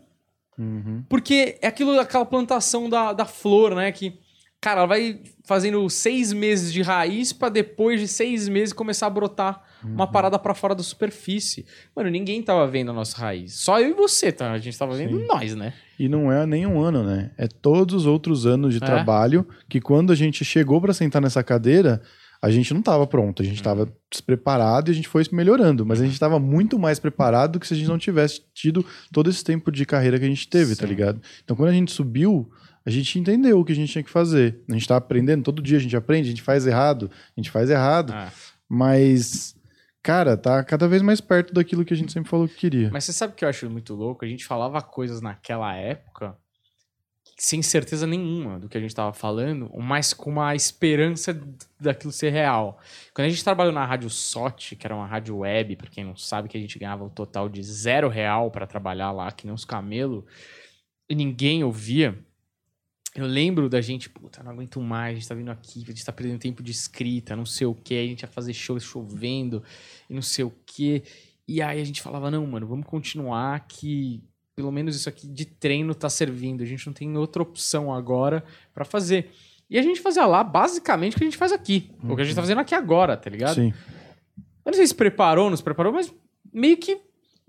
Uhum. Porque é aquilo, aquela plantação da, da flor, né? Que, cara, ela vai fazendo seis meses de raiz pra depois de seis meses começar a brotar uma parada pra fora da superfície. Mano, ninguém tava vendo a nossa raiz. Só eu e você, tá? A gente tava vendo Sim. nós, né? E não é nem um ano, né? É todos os outros anos de É. trabalho que quando a gente chegou para sentar nessa cadeira, a gente não estava pronto, a gente estava despreparado e a gente foi melhorando, mas a gente estava muito mais preparado do que se a gente não tivesse tido todo esse tempo de carreira que a gente teve, tá Sim. ligado? Então quando a gente subiu, a gente entendeu o que a gente tinha que fazer. A gente tá aprendendo, todo dia a gente aprende, a gente faz errado, a gente faz errado, Ah. mas cara, tá cada vez mais perto daquilo que a gente sempre falou que queria. Mas você sabe o que eu acho muito louco? A gente falava coisas naquela época sem certeza nenhuma do que a gente tava falando, mas com uma esperança daquilo ser real. Quando a gente trabalhou na Rádio SOT, que era uma rádio web, pra quem não sabe, que a gente ganhava o total de zero real pra trabalhar lá, que nem uns camelo, e ninguém ouvia. Eu lembro da gente, puta, não aguento mais, a gente tá vindo aqui, a gente tá perdendo tempo de escrita, não sei o que, a gente ia fazer show chovendo, e não sei o que. E aí a gente falava, não, mano, vamos continuar que pelo menos isso aqui de treino tá servindo. A gente não tem outra opção agora pra fazer. E a gente fazia lá basicamente o que a gente faz aqui. O que a gente tá fazendo aqui agora, tá ligado? Sim. Eu não sei se preparou, nos preparou, mas meio que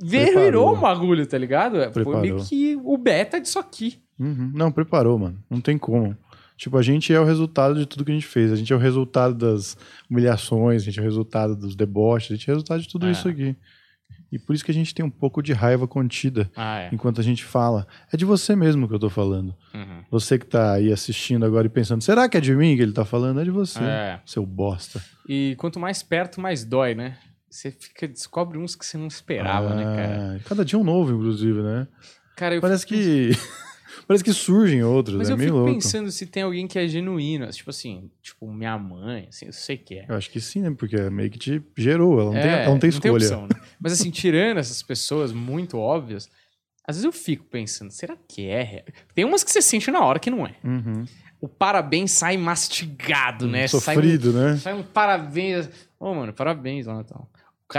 virou um bagulho, tá ligado? Foi Preparou. meio que o beta disso aqui. Uhum. Não, preparou, mano. Não tem como. Tipo, a gente é o resultado de tudo que a gente fez. A gente é o resultado das humilhações, a gente é o resultado dos deboches, a gente é o resultado de tudo É. isso aqui. E por isso que a gente tem um pouco de raiva contida Ah, é. enquanto a gente fala. É de você mesmo que eu tô falando. Uhum. Você que tá aí assistindo agora e pensando, será que é de mim que ele tá falando? É de você, É. seu bosta. E quanto mais perto, mais dói, né? Você fica, descobre uns que você não esperava, né, cara? Ah, Cada dia um novo, inclusive, né? Cara, eu Parece fico que. *laughs* Parece que surgem outros, Mas é eu meio fico louco. pensando se tem alguém que é genuíno. Tipo assim, tipo, minha mãe, assim, eu sei que é. Eu acho que sim, né? Porque meio que te gerou, ela não, tem, É, ela não tem escolha. opção, né? Mas assim, tirando essas pessoas muito óbvias, às vezes eu fico pensando, será que é real? Tem umas que você sente na hora que não é. Uhum. O parabéns sai mastigado, né? Sai um, Sofrido, né? sai um parabéns. Ô, mano, parabéns lá então.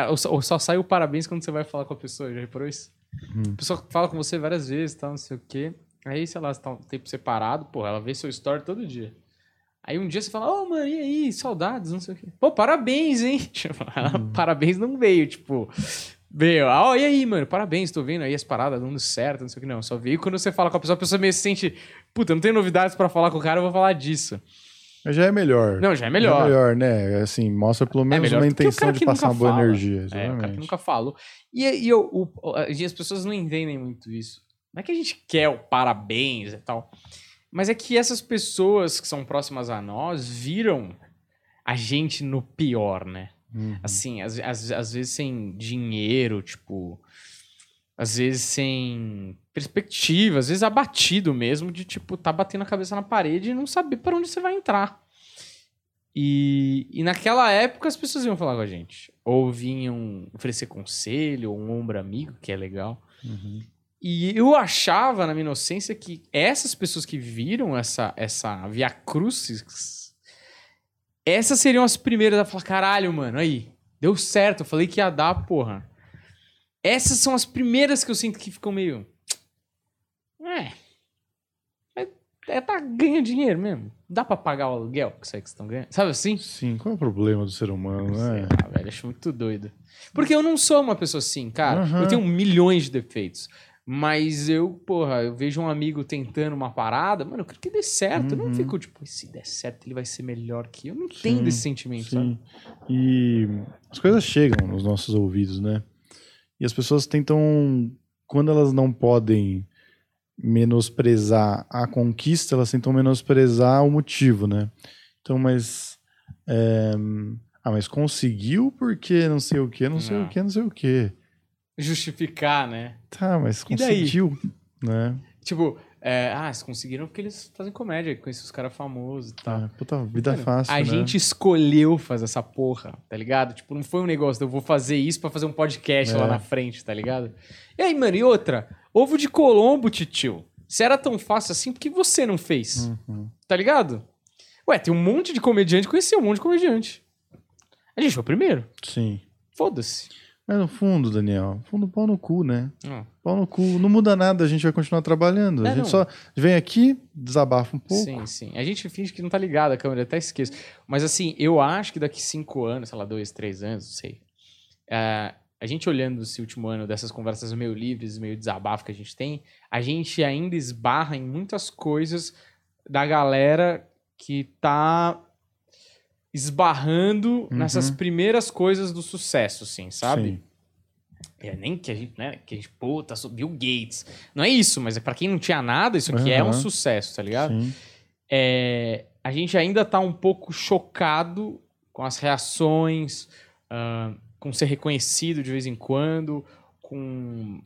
Ou, só, só sai o parabéns quando você vai falar com a pessoa, já reparou isso? Hum. A pessoa fala com você várias vezes, tal, não sei o quê. Aí, sei lá, você tá um tempo separado, pô, ela vê seu story todo dia. Aí um dia você fala, ô, mano, e aí, saudades, não sei o quê. Pô, parabéns, hein? *laughs* Tipo, ela, Parabéns não veio, tipo... Veio, ah, ó, e aí, mano, parabéns, tô vendo aí as paradas dando certo, não sei o que, não. Só veio quando você fala com a pessoa, a pessoa meio se sente, puta, não tem novidades pra falar com o cara, eu vou falar disso. Mas já é melhor. Não, já é melhor. É melhor, né? Assim, mostra pelo menos melhor uma intenção de passar uma boa fala. energia. É, o cara que Exatamente. nunca falou. E, e, eu- o- e as pessoas não entendem muito isso. Não é que a gente quer o parabéns e tal, mas é que essas pessoas que são próximas a nós viram a gente no pior, né? Uhum. Assim, às, às, às vezes sem dinheiro, tipo. Às vezes sem perspectiva, às vezes abatido mesmo, de tipo, tá batendo a cabeça na parede e não saber para onde você vai entrar. E, e naquela época as pessoas iam falar com a gente. Ou vinham oferecer conselho, ou um ombro amigo, que é legal. Uhum. E eu achava, na minha inocência, que essas pessoas que viram essa, essa Via Crucis, essas seriam as primeiras a falar: caralho, mano, aí, deu certo, eu falei que ia dar, porra. Essas são as primeiras que eu sinto que ficam meio. É. É, é tá ganhando dinheiro mesmo. Dá pra pagar o aluguel que vocês estão ganhando? Sabe assim? Sim, qual é o problema do ser humano, Sei né? lá, velho, acho muito doido. Porque eu não sou uma pessoa assim, cara. Aham. Eu tenho milhões de defeitos. Mas eu, porra, eu vejo um amigo tentando uma parada, mano, eu quero que dê certo. Eu não Uhum. fico, tipo, se der certo, ele vai ser melhor que eu. Eu não tenho Sim, esse sentimento, sabe? Sim. E as coisas chegam nos nossos ouvidos, né? E as pessoas tentam, quando elas não podem menosprezar a conquista, elas tentam menosprezar o motivo, né? Então, mas. é, ah, mas conseguiu porque não sei o que, não sei Não. o que, não sei o que. Justificar, né? Tá, mas conseguiu, né? Tipo, É, ah, eles conseguiram porque eles fazem comédia, conhecem os caras famosos e tal. Tá, puta, vida Mano, fácil, A né? gente escolheu fazer essa porra, tá ligado? Tipo, não foi um negócio de eu vou fazer isso pra fazer um podcast É. lá na frente, tá ligado? E aí, mano, e outra? Ovo de Colombo, titio. Se era tão fácil assim, por que você não fez? Uhum. Tá ligado? Ué, tem um monte de comediante, conheci um monte de comediante. A gente foi o primeiro. Sim. Foda-se. Mas no fundo, Daniel, fundo pau no cu, né? Ah, Pau no cu. Não muda nada, a gente vai continuar trabalhando. É, a gente não. só vem aqui, desabafa um pouco. Sim, sim. A gente finge que não tá ligado a câmera, até esqueço. Mas assim, eu acho que daqui cinco anos, sei lá, dois, três anos, não sei. é, a gente olhando esse último ano dessas conversas meio livres, meio desabafo que a gente tem, a gente ainda esbarra em muitas coisas da galera que tá esbarrando Uhum. nessas primeiras coisas do sucesso, assim, sabe? Sim. É, nem que a gente, né, que a gente, puta, sou Bill Gates. Não é isso, mas é pra quem não tinha nada, isso aqui é um sucesso, tá ligado? É, a gente ainda tá um pouco chocado com as reações, ah, com ser reconhecido de vez em quando, com,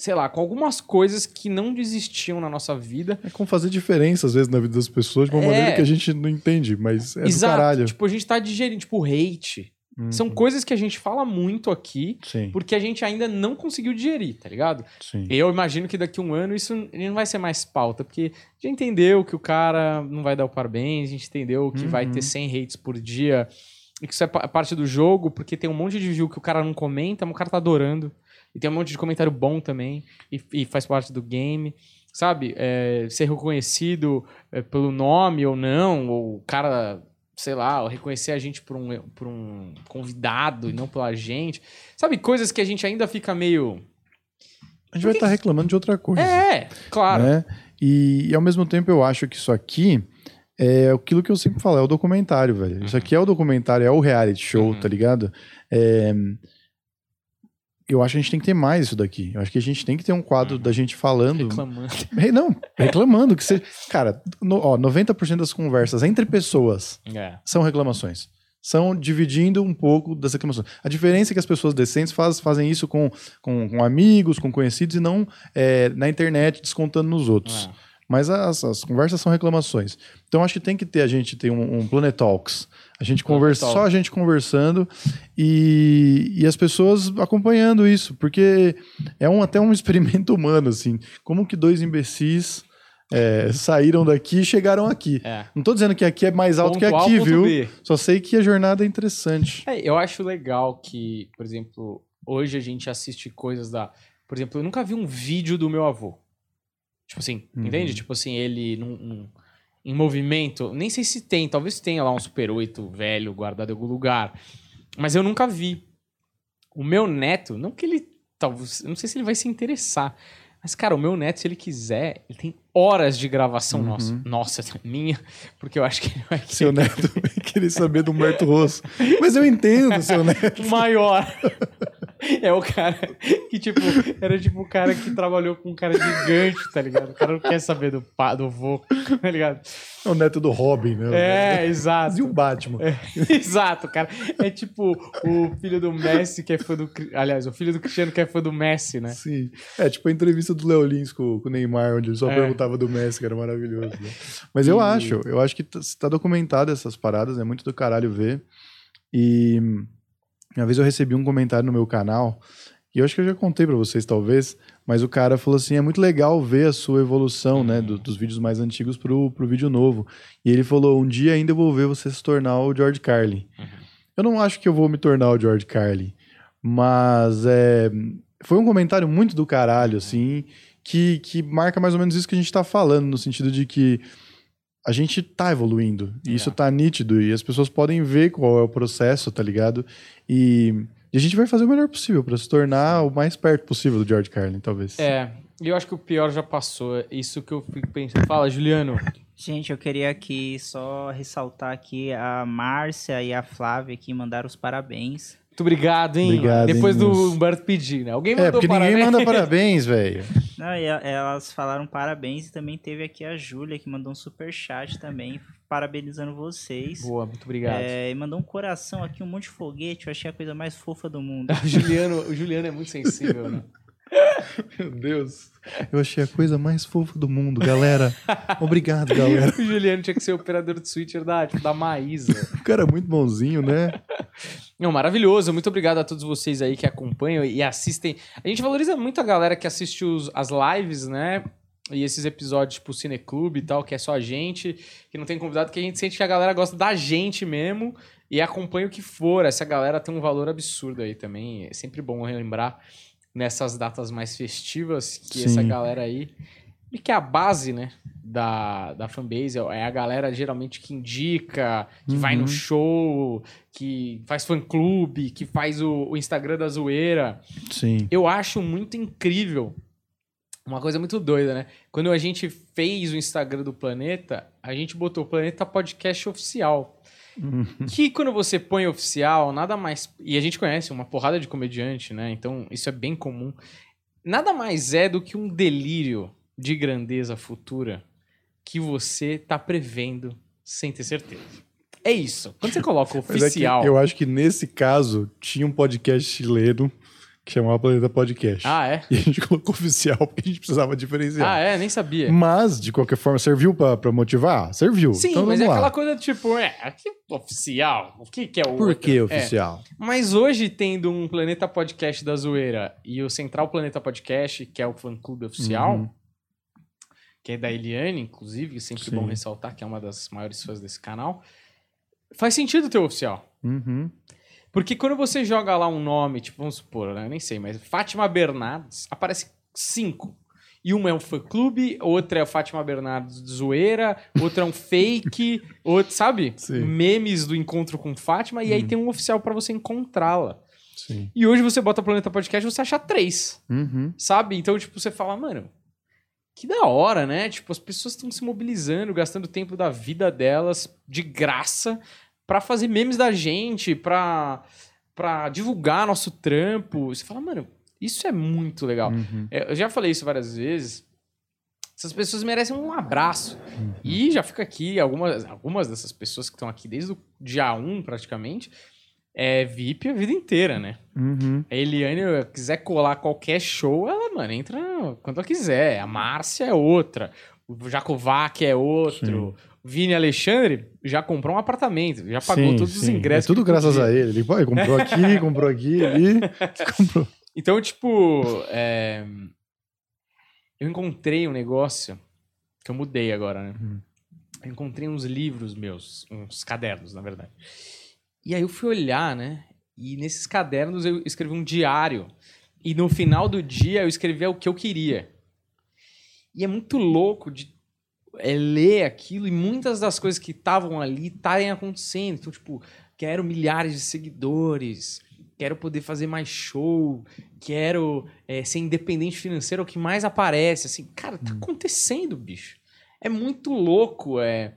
sei lá, com algumas coisas que não desistiam na nossa vida. É como fazer diferença, às vezes, na vida das pessoas, de uma É. maneira que a gente não entende, mas é do caralho. Tipo, a gente tá digerindo, tipo, hate. São Uhum. coisas que a gente fala muito aqui, Sim, porque a gente ainda não conseguiu digerir, tá ligado? sim. Eu imagino que daqui a um ano isso não vai ser mais pauta, porque já entendeu que o cara não vai dar o parabéns, a gente entendeu que vai Uhum. ter 100 hates por dia, e que isso é pa- parte do jogo, porque tem um monte de view que o cara não comenta, mas o cara tá adorando. E tem um monte de comentário bom também, e, e faz parte do game. Sabe? É, ser reconhecido é, pelo nome ou não, ou o cara, sei lá, reconhecer a gente por um, por um convidado e não pela gente. Sabe? Coisas que a gente ainda fica meio. A gente vai estar reclamando de outra coisa. É, claro. né? E, e ao mesmo tempo eu acho que isso aqui é aquilo que eu sempre falo, é o documentário, velho. Isso aqui é o documentário, é o reality show, Uhum. tá ligado? É, Eu acho que a gente tem que ter mais isso daqui. Eu acho que a gente tem que ter um quadro Uhum. da gente falando. Reclamando. Re- Não, reclamando que seja. Cara, no, ó, 90% das conversas entre pessoas É. são reclamações. São dividindo um pouco das reclamações. A diferença é que as pessoas decentes faz- fazem isso com, com, com amigos, com conhecidos e não é, na internet descontando nos outros. É. Mas as, as conversas são reclamações. Então acho que tem que ter a gente tem um, um Planet Talks. A gente conversa, só a gente conversando e, e as pessoas acompanhando isso, porque é um, até um *laughs* experimento humano, assim. Como que dois imbecis é, saíram daqui e chegaram aqui. É. Não tô dizendo que aqui é mais alto Ponto que A, aqui, ponto viu? B. Só sei que a jornada é interessante. É, eu acho legal que, por exemplo, hoje a gente assiste coisas da. Por exemplo, eu nunca vi um vídeo do meu avô. Tipo assim, Uhum. entende? Tipo assim, ele num, num- em movimento. Nem sei se tem, talvez tenha lá um Super 8 velho guardado em algum lugar. Mas eu nunca vi. O meu neto, não que ele. Talvez. Não sei se ele vai se interessar. Mas, cara, o meu neto, se ele quiser, ele tem horas de gravação Uhum. nossa. Nossa, minha. Porque eu acho que ele vai Seu neto vai querer saber do Humberto Rosso. Mas eu entendo, seu *laughs* neto. maior. *laughs* É o cara que, tipo, era tipo o cara que trabalhou com um cara gigante, tá ligado? O cara não quer saber do, pá, do vô, tá ligado? É o neto do Robin, né? É, exato. E o Batman. *laughs* Exato, cara. É tipo o filho do Messi que é fã do. Aliás, o filho do Cristiano que é fã do Messi, né? Sim. É tipo a entrevista do Léo Lins com, com o Neymar, onde ele só É. perguntava do Messi, que era maravilhoso. né? Mas eu E- acho, eu acho que tá, tá documentado essas paradas, é muito do caralho ver. E uma vez eu recebi um comentário no meu canal, e eu acho que eu já contei pra vocês, talvez, mas o cara falou assim: é muito legal ver a sua evolução, né, do- dos vídeos mais antigos pro, pro vídeo novo. E ele falou: um dia ainda eu vou ver você se tornar o George Carlin. Uhum. Eu não acho que eu vou me tornar o George Carlin, mas é, foi um comentário muito do caralho, assim, que, que marca mais ou menos isso que a gente tá falando, no sentido de que a gente tá evoluindo, e isso É. tá nítido, e as pessoas podem ver qual é o processo, tá ligado? E, e a gente vai fazer o melhor possível pra se tornar o mais perto possível do George Carlin, talvez. É. E eu acho que o pior já passou. É Isso que eu fico pensando. Fala, Juliano. Gente, eu queria aqui só ressaltar aqui a Márcia e a Flávia que mandaram os parabéns. Muito obrigado, hein? Obrigado, Depois hein, do moço. Humberto pedir, né? Alguém É, mandou porque ninguém parabéns. manda parabéns, velho. *laughs* Não, e a- elas falaram parabéns e também teve aqui a Júlia que mandou um super chat também, parabenizando vocês. Boa, muito obrigado. É, e mandou um coração aqui, um monte de foguete, eu achei a coisa mais fofa do mundo. *laughs* O Juliano, o Juliano é muito sensível, né? *laughs* *laughs* Meu Deus. Eu achei a coisa mais fofa do mundo, galera. Obrigado, galera. o Juliano tinha que ser operador de switcher da, tipo, da Maísa. O cara é muito bonzinho, né? Não, maravilhoso. Muito obrigado a todos vocês aí que acompanham e assistem. A gente valoriza muito a galera que assiste os, as lives, né? E esses episódios, tipo, Cineclube e tal, que é só a gente, que não tem convidado, que a gente sente que a galera gosta da gente mesmo e acompanha o que for. Essa galera tem um valor absurdo aí também. É sempre bom relembrar nessas datas mais festivas que Sim. essa galera aí. E que é a base, né? Da, da fanbase. É a galera geralmente que indica, que vai no Uhum. show, que faz fã-clube, que faz o, o Instagram da zoeira. Sim. Eu acho muito incrível. Uma coisa muito doida, né? Quando a gente fez o Instagram do Planeta, a gente botou Planeta Podcast Oficial. *laughs* Que quando você põe oficial, nada mais. E a gente conhece uma porrada de comediante, né? Então isso é bem comum. Nada mais é do que um delírio de grandeza futura que você tá prevendo sem ter certeza. É isso. Quando você coloca é oficial. eu acho que nesse caso tinha um podcast chileno que chamava Planeta Podcast. Ah, é? E a gente *laughs* colocou oficial porque a gente precisava diferenciar. Ah, é? Nem sabia. Mas, de qualquer forma, serviu pra, pra motivar? Serviu. Sim, então, mas é lá. aquela coisa tipo, é, aqui oficial. O que, que é o. Por outro? que É. oficial? Mas hoje, tendo um Planeta Podcast da Zoeira e o Central Planeta Podcast, que é o fã clube oficial, Uhum. que é da Eliane, inclusive, sempre Sim. bom ressaltar que é uma das maiores fãs desse canal, faz sentido ter o oficial. Uhum. Porque quando você joga lá um nome, tipo, vamos supor, né? Nem sei, mas Fátima Bernardes, aparece cinco. E uma é um fã-clube, outra é a Fátima Bernardes de zoeira, outra é um fake, *laughs* outro, sabe? Sim. Memes do encontro com Fátima, e aí Hum. tem um oficial pra você encontrá-la. Sim. E hoje você bota Planeta Podcast e você acha três, Uhum. sabe? Então, tipo, você fala, mano, que da hora, né? Tipo, as pessoas estão se mobilizando, gastando tempo da vida delas de graça pra fazer memes da gente, pra, pra divulgar nosso trampo. Você fala, mano, isso é muito legal. Uhum. É, Eu já falei isso várias vezes. Essas pessoas merecem um abraço. Uhum. E já fica aqui, algumas, algumas dessas pessoas que estão aqui desde o dia 1, praticamente, é VIP a vida inteira, né? Uhum. A Eliane quiser colar qualquer show, ela, mano, entra quando ela quiser. A Márcia é outra. O Jacovac é outro. O Vini Alexandre já comprou um apartamento. Já pagou Sim, todos os sim. ingressos. É tudo graças podia. a ele. Ele pô, ele comprou aqui, *laughs* comprou aqui, ali. *laughs* comprou. Então, tipo, é, eu encontrei um negócio que eu mudei agora, né? Hum. Eu encontrei uns livros meus, uns cadernos, na verdade. E aí eu fui olhar, né? E nesses cadernos eu escrevi um diário. E no final do dia eu escrevia o que eu queria. E é muito louco de é, ler aquilo e muitas das coisas que estavam ali estarem acontecendo. Então, tipo, quero milhares de seguidores, quero poder fazer mais show, quero é, ser independente financeiro, é o que mais aparece. Assim, cara, tá acontecendo, bicho. É muito louco, é.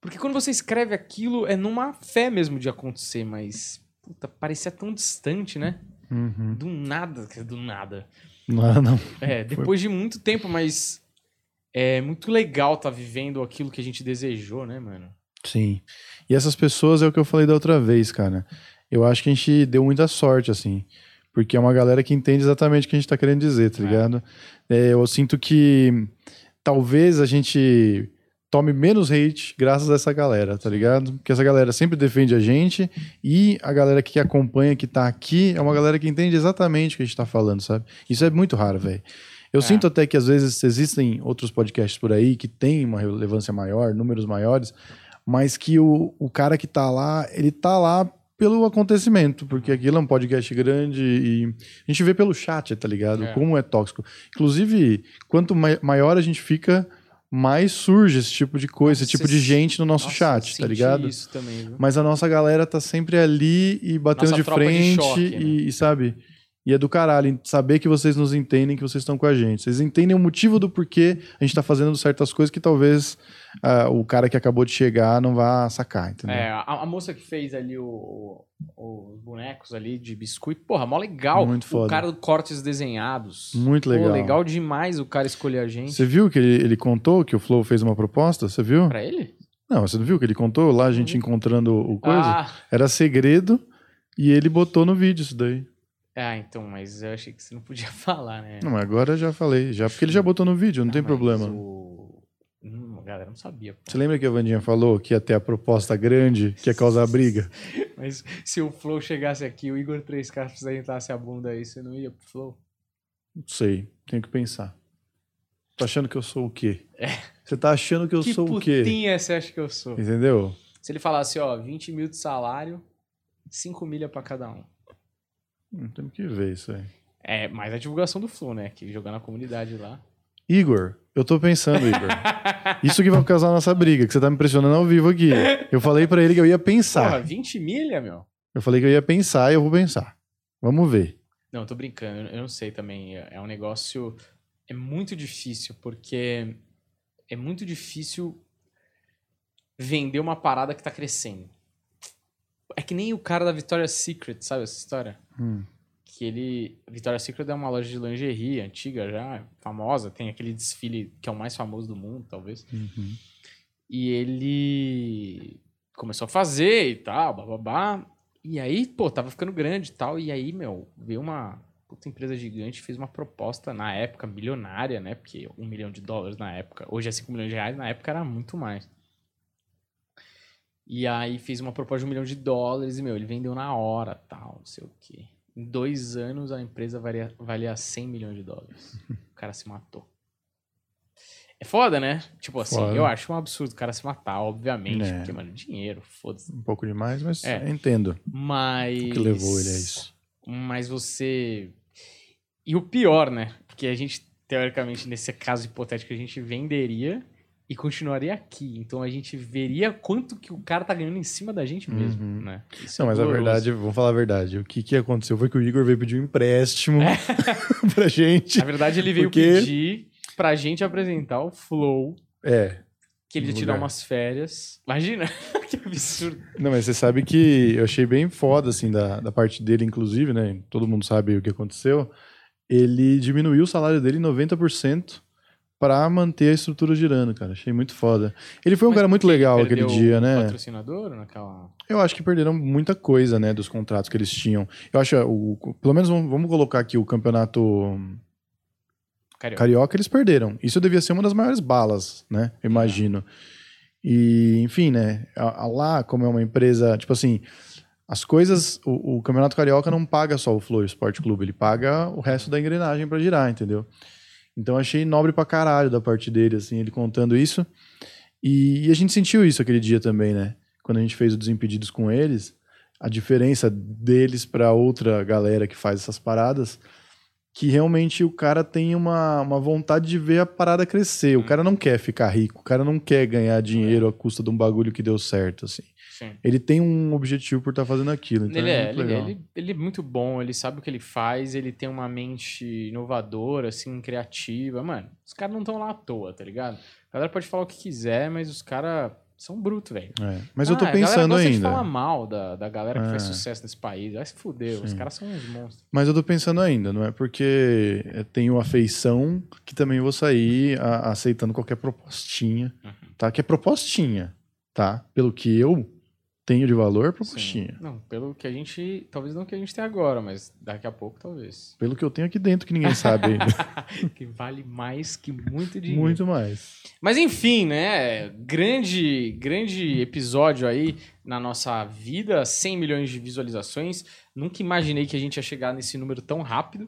Porque quando você escreve aquilo, é numa fé mesmo de acontecer, mas. Puta, parecia tão distante, né? Uhum. Do nada, do nada. Não, não. É, depois de muito tempo, mas é muito legal estar vivendo aquilo que a gente desejou, né, mano? Sim. E essas pessoas é o que eu falei da outra vez, cara. Eu acho que a gente deu muita sorte, assim. Porque é uma galera que entende exatamente o que a gente tá querendo dizer, tá É. ligado? É, eu sinto que talvez a gente tome menos hate graças a essa galera, tá ligado? Porque essa galera sempre defende a gente e a galera que acompanha, que tá aqui, é uma galera que entende exatamente o que a gente tá falando, sabe? Isso é muito raro, velho. Eu É. sinto até que às vezes existem outros podcasts por aí que têm uma relevância maior, números maiores, mas que o, o cara que tá lá, ele tá lá pelo acontecimento, porque aquilo é um podcast grande e a gente vê pelo chat, tá ligado? É. Como é tóxico. Inclusive, quanto mai- maior a gente fica, mais surge esse tipo de coisa, esse tipo de gente no nosso Nossa, chat, tá ligado? isso também, viu? Mas a nossa galera tá sempre ali e batendo Nossa de tropa de frente choque, né? e, e, sabe? E é do caralho saber que vocês nos entendem, que vocês estão com a gente. Vocês entendem o motivo do porquê a gente tá fazendo certas coisas que talvez ah, o cara que acabou de chegar não vá sacar, entendeu? É, a, a moça que fez ali o- o- os bonecos ali de biscoito, porra, mó legal. Muito O foda. cara do cortes desenhados. Muito legal. Pô, legal demais o cara escolher a gente. Você viu que ele, ele contou que o Flow fez uma proposta? Você viu? Pra ele? Não, você não viu que ele contou lá, a gente encontrando o coisa? Ah, Era segredo e ele botou no vídeo isso daí. Ah, então, mas eu achei que você não podia *laughs* falar, né? Não, agora eu já falei, já porque ele já botou no vídeo, não Ah, tem mas problema. O... Hum, a galera não sabia. pô. Você lembra que a Vandinha falou que ia ter a proposta grande, que ia causar *laughs* briga? Mas se o Flow chegasse aqui, o Igor 3K apresentasse a bunda aí, você não ia pro Flow? Não sei, tenho que pensar. Tá achando que eu sou o quê? Você tá achando que eu que sou o quê? putinha você acha que eu sou? Entendeu? Se ele falasse, ó, 20 mil de salário, 5 milha pra cada um. Hum, temos que ver isso aí. É, mais a divulgação do Flow, né? Que jogar na comunidade lá. Igor, eu tô pensando, Igor. Isso que vai causar a nossa briga, que você tá me pressionando ao vivo aqui. Eu falei pra ele que eu ia pensar. Porra, 20 milha, meu? Eu falei que eu ia pensar e eu vou pensar. Vamos ver. Não, eu tô brincando, eu não sei também. É é um negócio. É muito difícil, porque é muito difícil vender uma parada que tá crescendo. É que nem o cara da Victoria's Secret, sabe essa história? Hum. Que ele. Victoria's Secret é uma loja de lingerie antiga já, famosa, tem aquele desfile que é o mais famoso do mundo, talvez. Uhum. E ele começou a fazer e tal, bababá. E aí, pô, tava ficando grande e tal. E aí, meu, veio uma puta empresa gigante, fez uma proposta na época milionária, né? Porque um milhão de dólares na época, hoje é 5 milhões de reais, na época era muito mais. E aí fez uma proposta de um milhão de dólares e, meu, ele vendeu na hora, tal, não sei o quê. Em dois anos a empresa valia, valia 100 milhões de dólares. *laughs* O cara se matou. É foda, né? Tipo assim, Foda. eu acho um absurdo o cara se matar, obviamente. É. Porque, mano, dinheiro, foda-se. Um pouco demais, mas É. entendo Mas. o que levou ele a isso. Mas você. E o pior, né? Porque a gente, teoricamente, nesse caso hipotético, a gente venderia e continuaria aqui. Então a gente veria quanto que o cara tá ganhando em cima da gente mesmo, Uhum. né? Isso Não, é mas a doloroso. verdade, vamos falar a verdade. O que, que aconteceu foi que o Igor veio pedir um empréstimo *laughs* pra gente. Na verdade, ele veio Porque- pedir pra gente apresentar o Flow, É. que ele ia tirar umas férias. Imagina, *laughs* que absurdo. Não, mas você sabe que eu achei bem foda, assim, da, da parte dele, inclusive, né? Todo mundo sabe o que aconteceu. Ele diminuiu o salário dele em 90% pra manter a estrutura girando, cara. Achei muito foda. Ele foi um Mas cara muito legal aquele dia, né? patrocinador naquela... Eu acho que perderam muita coisa, né, dos contratos que eles tinham. Eu acho, o, pelo menos vamos, vamos colocar aqui o campeonato Carioca. carioca, eles perderam. Isso devia ser uma das maiores balas, né? Eu imagino. E, enfim, né? a- a lá, como é uma empresa, tipo assim, as coisas, o, o campeonato carioca não paga só o Flow Esporte Clube, ele paga o resto da engrenagem pra girar, entendeu? Então achei nobre pra caralho da parte dele, assim, ele contando isso. E, e a gente sentiu isso aquele dia também, né? Quando a gente fez o Desimpedidos com eles, a diferença deles pra outra galera que faz essas paradas, que realmente o cara tem uma, uma vontade de ver a parada crescer. O cara não quer ficar rico, o cara não quer ganhar dinheiro à custa de um bagulho que deu certo, assim. Sim. Ele tem um objetivo por estar fazendo aquilo, então Ele é, é, muito ele, legal. ele, ele é muito bom, ele sabe o que ele faz, ele tem uma mente inovadora, assim, criativa. Mano, os caras não estão lá à toa, tá ligado? A galera pode falar o que quiser, mas os caras são brutos, velho. É, Mas eu tô Ah, a pensando gosta de ainda. falar mal da, da galera que faz É. sucesso nesse país. Vai se fuder, os caras são uns monstros. Mas eu tô pensando ainda, não é porque eu tenho afeição que também vou sair a- aceitando qualquer propostinha, Uhum. tá? Que é propostinha, tá? Pelo que eu tenho de valor, propostinha. Sim. Não, pelo que a gente. Talvez não que a gente tem agora, mas daqui a pouco talvez. Pelo que eu tenho aqui dentro, que ninguém sabe ainda. *laughs* que vale mais que muito dinheiro. Muito mais. Mas enfim, né? Grande, grande episódio aí na nossa vida, 100 milhões de visualizações. Nunca imaginei que a gente ia chegar nesse número tão rápido.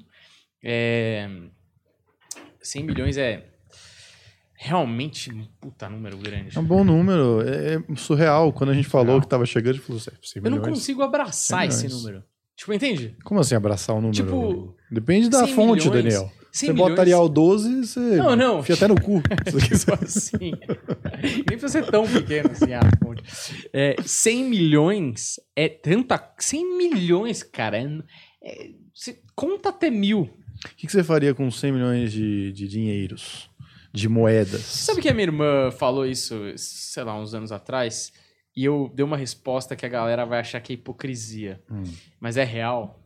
É... 100 milhões é realmente um puta número grande. É um bom número, é é surreal. Quando a gente falou Surreal. que tava chegando, a gente falou, 100 Eu não milhões. consigo abraçar 100 esse milhões. número. Tipo, entende? Como assim abraçar o número? Tipo, Depende da 100 fonte, milhões, Daniel. 100 Você milhões... bota Arial 12, você Não, não. enfia até no cu. *laughs* tipo assim. Nem precisa ser tão pequeno assim a fonte. É, 100 milhões é tanta. 100 milhões, cara. É, é- você conta até mil. O que, que você faria com 100 milhões de, de dinheiros? De moedas? Sabe que a minha irmã falou isso, sei lá, uns anos atrás? E eu dei uma resposta que a galera vai achar que é hipocrisia. Hum. Mas é real.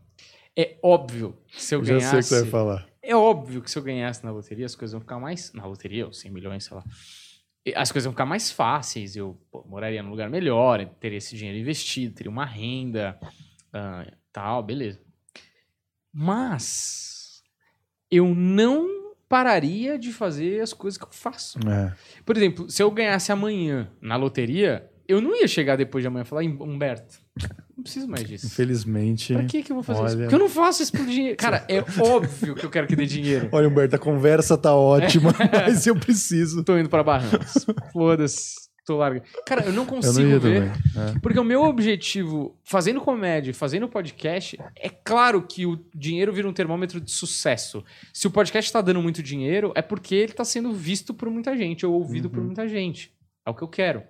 É óbvio que se eu Eu já sei o que ganhasse. você vai falar. É óbvio que se eu ganhasse na loteria, as coisas vão ficar mais. Na loteria, ou 100 milhões, sei lá. As coisas vão ficar mais fáceis. Eu pô, moraria num lugar melhor, teria esse dinheiro investido, teria uma renda, ah, tal, beleza. Mas eu não pararia de fazer as coisas que eu faço. É. Por exemplo, se eu ganhasse amanhã na loteria, eu não ia chegar depois de amanhã e falar, "Hum, Humberto, não preciso mais disso. Infelizmente. Pra que, que eu vou fazer isso? Olha. Porque eu não faço isso por dinheiro. Cara, é *laughs* óbvio que eu quero que dê dinheiro. Olha, Humberto, a conversa tá ótima, *laughs* mas eu preciso. Tô indo pra Barrancas. *laughs* Foda-se. Tô largando. Cara, eu não Eu consigo não ia ver. É. Porque o meu objetivo, fazendo comédia, fazendo podcast, é claro que o dinheiro vira um termômetro de sucesso. Se o podcast tá dando muito dinheiro, é porque ele tá sendo visto por muita gente, ou ouvido por muita gente. É o que eu quero.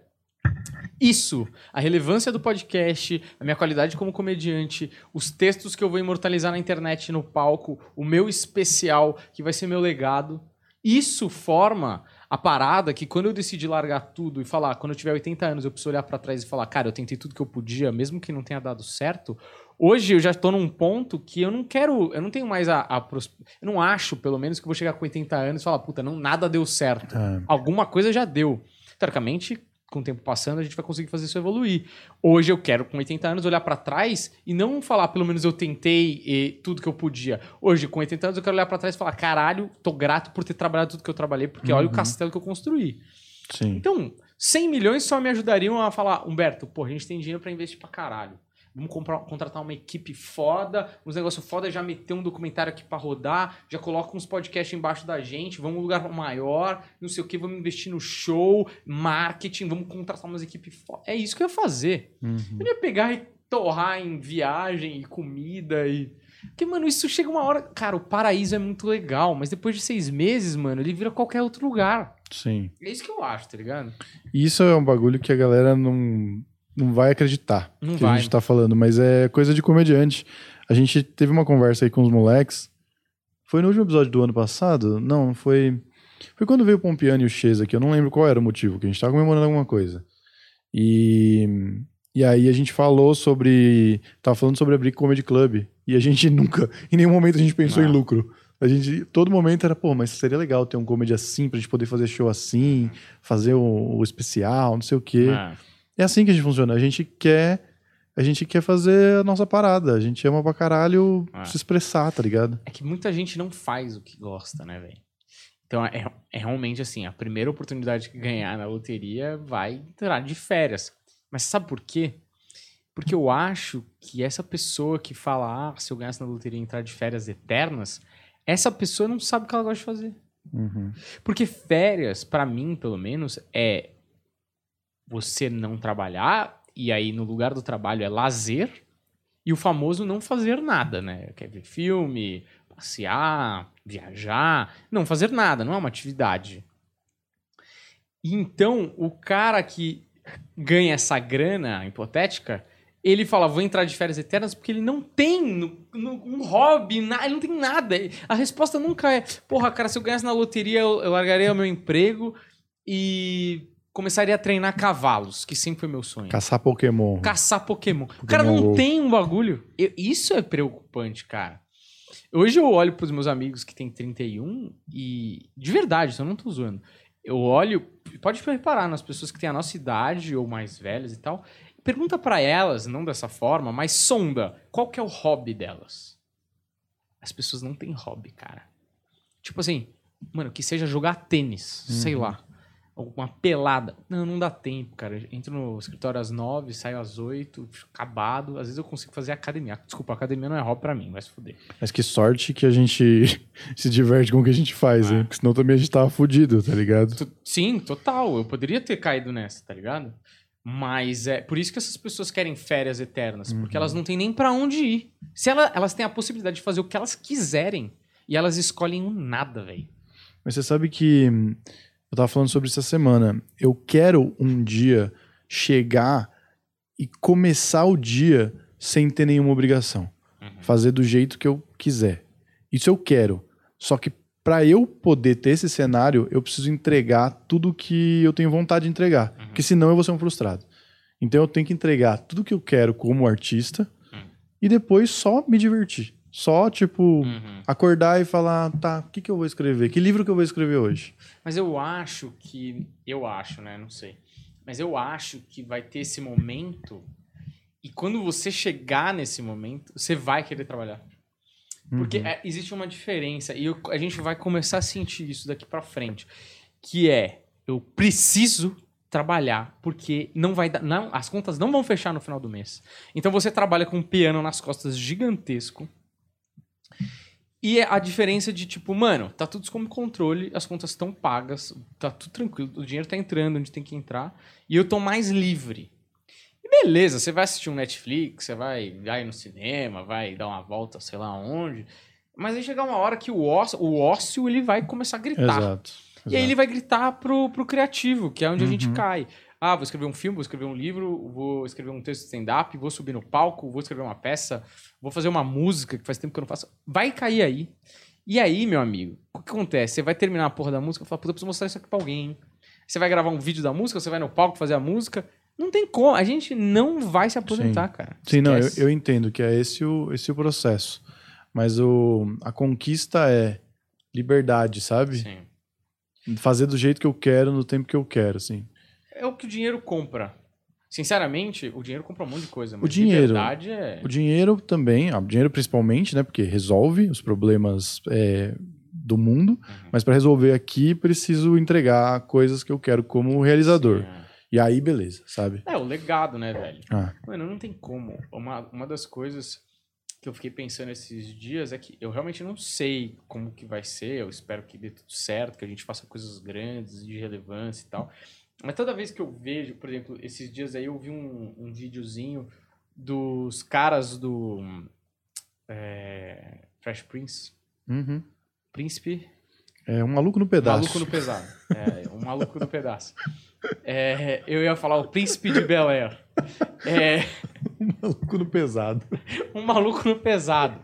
Isso, a relevância do podcast, a minha qualidade como comediante, os textos que eu vou imortalizar na internet, no palco, o meu especial, que vai ser meu legado. Isso forma a parada que quando eu decidi largar tudo e falar, quando eu tiver 80 anos, eu preciso olhar pra trás e falar, cara, eu tentei tudo que eu podia, mesmo que não tenha dado certo. Hoje eu já tô num ponto que eu não quero, eu não tenho mais a, a pros- eu não acho, pelo menos, que eu vou chegar com 80 anos e falar, puta, não, nada deu certo. É. Alguma coisa já deu. Teoricamente, com o tempo passando, a gente vai conseguir fazer isso evoluir. Hoje eu quero, com 80 anos, olhar pra trás e não falar, pelo menos eu tentei e tudo que eu podia. Hoje, com 80 anos, eu quero olhar pra trás e falar, caralho, tô grato por ter trabalhado tudo que eu trabalhei, porque olha o Uhum. castelo que eu construí. Sim. Então, 100 milhões só me ajudariam a falar, Humberto, pô, a gente tem dinheiro pra investir pra caralho. Vamos comprar, contratar uma equipe foda, uns negócios foda, já meter um documentário aqui pra rodar, já coloca uns podcasts embaixo da gente, vamos um lugar maior, não sei o que, vamos investir no show, marketing, vamos contratar umas equipes foda. É isso que eu ia fazer. Uhum. Eu ia pegar e torrar em viagem e comida e. Porque, mano, isso chega uma hora. Cara, o paraíso é muito legal, mas depois de seis meses, mano, ele vira qualquer outro lugar. Sim. É isso que eu acho, tá ligado? Isso é um bagulho que a galera não, não vai acreditar Não que a vai. gente tá falando, mas é coisa de comediante. A gente teve uma conversa aí com os moleques. Foi no último episódio do ano passado? Não, foi. Foi quando veio o Pompiano e o Chesa aqui. Eu não lembro qual era o motivo, que a gente tava comemorando alguma coisa. E. E aí a gente falou sobre. Tava falando sobre abrir comedy club. E a gente *laughs* nunca, em nenhum momento a gente pensou Não. em lucro. A gente, todo momento era, pô, mas seria legal ter um comedy assim, pra gente poder fazer show assim, fazer o, o especial, não sei o quê. Ah. É assim que a gente funciona. A gente quer. A gente quer fazer a nossa parada. A gente ama pra caralho Ah. se expressar, tá ligado? É que muita gente não faz o que gosta, né, velho? Então é, é realmente assim, a primeira oportunidade que ganhar na loteria vai entrar de férias. Mas sabe por quê? Porque eu acho que essa pessoa que fala, ah, se eu ganhasse na loteria e entrar de férias eternas, essa pessoa não sabe o que ela gosta de fazer. Uhum. Porque férias, pra mim, pelo menos, é você não trabalhar e aí no lugar do trabalho é lazer e o famoso não fazer nada, né? Quer ver filme, passear, viajar, não fazer nada, não é uma atividade. Então, o cara que ganha essa grana hipotética, ele fala, vou entrar de férias eternas porque ele não tem no- no- um hobby, na- ele não tem nada. A resposta nunca é, porra, cara, se eu ganhasse na loteria, eu, eu largaria o meu emprego e começaria a treinar cavalos, que sempre foi meu sonho. Caçar Pokémon. Caçar Pokémon. O cara não Go. tem um bagulho. Eu- isso é preocupante, cara. Hoje eu olho pros meus amigos que têm 31 e. De verdade, eu não tô zoando. Eu olho. Pode reparar nas pessoas que têm a nossa idade ou mais velhas e tal. Pergunta pra elas, não dessa forma, mas sonda. Qual que é o hobby delas? As pessoas não têm hobby, cara. Tipo assim, mano, que seja jogar tênis, sei Uhum. lá. Ou uma pelada. Não, não dá tempo, cara. Eu entro no escritório às nove, saio às oito, acabado. Às vezes eu consigo fazer academia. Desculpa, academia não é hobby pra mim, vai se fuder. Mas que sorte que a gente *laughs* se diverte com o que a gente faz, É. hein? Porque senão também a gente tava fudido, tá ligado? Sim, total. Eu poderia ter caído nessa, tá ligado? Mas é por isso que essas pessoas querem férias eternas, porque Uhum. elas não têm nem pra onde ir. Se ela- elas têm a possibilidade de fazer o que elas quiserem e elas escolhem um nada, velho. Mas você sabe que hum, eu tava falando sobre isso essa semana. Eu quero um dia chegar e começar o dia sem ter nenhuma obrigação. Uhum. Fazer do jeito que eu quiser. Isso eu quero. Só que pra eu poder ter esse cenário, eu preciso entregar tudo que eu tenho vontade de entregar. Uhum. Porque senão eu vou ser um frustrado. Então eu tenho que entregar tudo que eu quero como artista Uhum. e depois só me divertir. Só, tipo, Uhum. acordar e falar, tá, o que, que eu vou escrever? Que livro que eu vou escrever hoje? Mas eu acho que. Eu acho, né? Não sei. Mas eu acho que vai ter esse momento. E quando você chegar nesse momento, você vai querer trabalhar. Porque Uhum. é, existe uma diferença e eu- a gente vai começar a sentir isso daqui pra frente, que é eu preciso trabalhar porque não vai dar, não, as contas não vão fechar no final do mês. Então você trabalha com um piano nas costas gigantesco. E é a diferença de tipo, mano, tá tudo sob controle, as contas estão pagas, tá tudo tranquilo, o dinheiro tá entrando onde tem que entrar e eu tô mais livre. E beleza, você vai assistir um Netflix, você vai, vai no cinema, vai dar uma volta, sei lá onde. Mas aí chega uma hora que o ócio, o ócio ele vai começar a gritar. Exato. E aí ele vai gritar pro, pro criativo, que é onde a gente Uhum. cai. Ah, vou escrever um filme, vou escrever um livro, vou escrever um texto de stand-up, vou subir no palco, vou escrever uma peça, vou fazer uma música que faz tempo que eu não faço. Vai cair aí. E aí, meu amigo, o que acontece? Você vai terminar a porra da música e falar, puta, eu preciso mostrar isso aqui pra alguém. hein? Você vai gravar um vídeo da música, você vai no palco fazer a música. Não tem como. A gente não vai se aposentar, cara. Sim, não, eu, Esquece. eu entendo que é esse o, esse o processo. Mas o, a conquista é liberdade, sabe? Sim. Fazer do jeito que eu quero, no tempo que eu quero, assim. É o que o dinheiro compra. Sinceramente, o dinheiro compra um monte de coisa. Mas dinheiro. é... O dinheiro também, ah, o dinheiro principalmente, né? Porque resolve os problemas é, do mundo, Uhum. mas para resolver aqui preciso entregar coisas que eu quero como realizador. Sim, é. E aí, beleza, sabe? É, o legado, né, velho? Ah, Mano, não tem como. Uma, uma das coisas que eu fiquei pensando esses dias é que eu realmente não sei como que vai ser. Eu espero que dê tudo certo, que a gente faça coisas grandes, de relevância e tal. Mas toda vez que eu vejo, por exemplo, esses dias aí eu vi um, um videozinho dos caras do é, Fresh Prince. uhum. Príncipe É um maluco no pedaço. Maluco no pesado. É, um maluco no pedaço. É, eu ia falar o príncipe de Bel Air. É, *laughs* maluco no pesado. um maluco no pesado.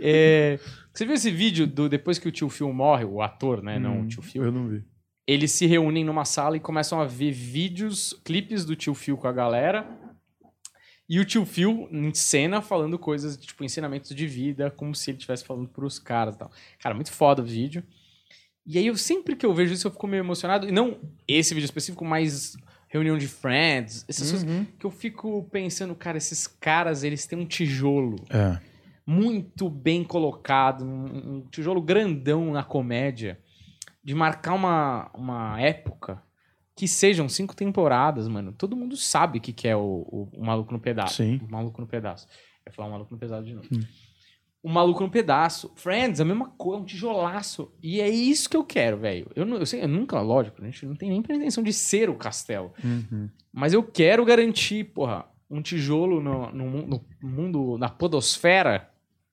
É, você viu esse vídeo do depois que o tio Phil morre, o ator, né? Não Hum, o tio Phil. Eu não vi. Eles se reúnem numa sala e começam a ver vídeos, clipes do tio Phil com a galera. E o tio Phil em cena falando coisas, tipo, ensinamentos de vida, como se ele estivesse falando pros caras e tal. Cara, muito foda o vídeo. E aí, eu sempre que eu vejo isso, eu fico meio emocionado. E não esse vídeo específico, mas reunião de friends, essas coisas Uhum. que eu fico pensando, cara, esses caras, eles têm um tijolo É. muito bem colocado, um, um tijolo grandão na comédia, de marcar uma, uma época que sejam cinco temporadas, mano. Todo mundo sabe o que, que é o, o, o Maluco no Pedaço. Sim. O Maluco no Pedaço. Eu ia falar o Maluco no Pesado de novo. Hum. O Maluco no Pedaço. Friends, a mesma coisa, um tijolaço. E é isso que eu quero, velho. Eu, não- eu, sei, eu nunca, lógico, a gente não tem nem pretensão de ser o castelo. Uhum. Mas eu quero garantir, porra, um tijolo no, no no mundo, na podosfera.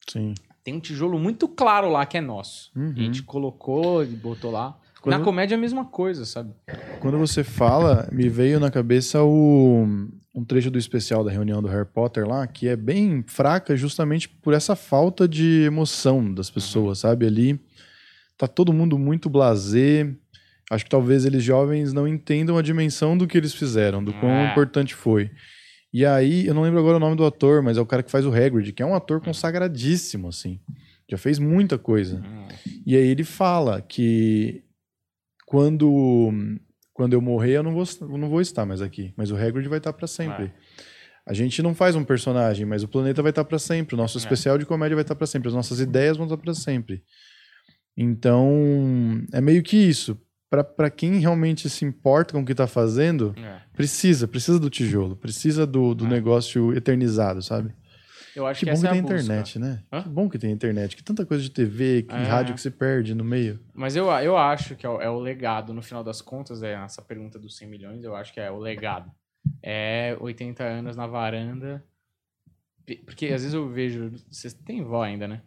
Sim. Tem um tijolo muito claro lá que é nosso. Uhum. E a gente colocou e botou lá. Quando- Na comédia é a mesma coisa, sabe? Quando você fala, me veio na cabeça o, um trecho do especial da reunião do Harry Potter lá, que é bem fraca justamente por essa falta de emoção das pessoas, sabe? Ali tá todo mundo muito blasé. Acho que talvez eles jovens não entendam a dimensão do que eles fizeram, do quão É. importante foi. E aí, eu não lembro agora o nome do ator, mas é o cara que faz o Hagrid, que é um ator consagradíssimo, assim. Já fez muita coisa. E aí ele fala que quando quando eu morrer eu não vou eu não vou estar mais aqui, mas o Hagrid vai estar para sempre. Vai. A gente não faz um personagem, mas o planeta vai estar para sempre, o nosso É. especial de comédia vai estar para sempre, as nossas ideias vão estar para sempre. Então, é meio que isso. Para quem realmente se importa com o que tá fazendo, É. precisa, precisa do tijolo, precisa do, do É. negócio eternizado, sabe? Eu acho Que que, bom que é a tem busca. internet, né? Hã? Que bom que tem internet, que tanta coisa de TV, que É. rádio que se perde no meio. Mas eu, eu acho que é o, é o legado, no final das contas, é essa pergunta dos 100 milhões, eu acho que é o legado. É 80 anos na varanda. Porque às vezes eu vejo. Você tem vó ainda, né?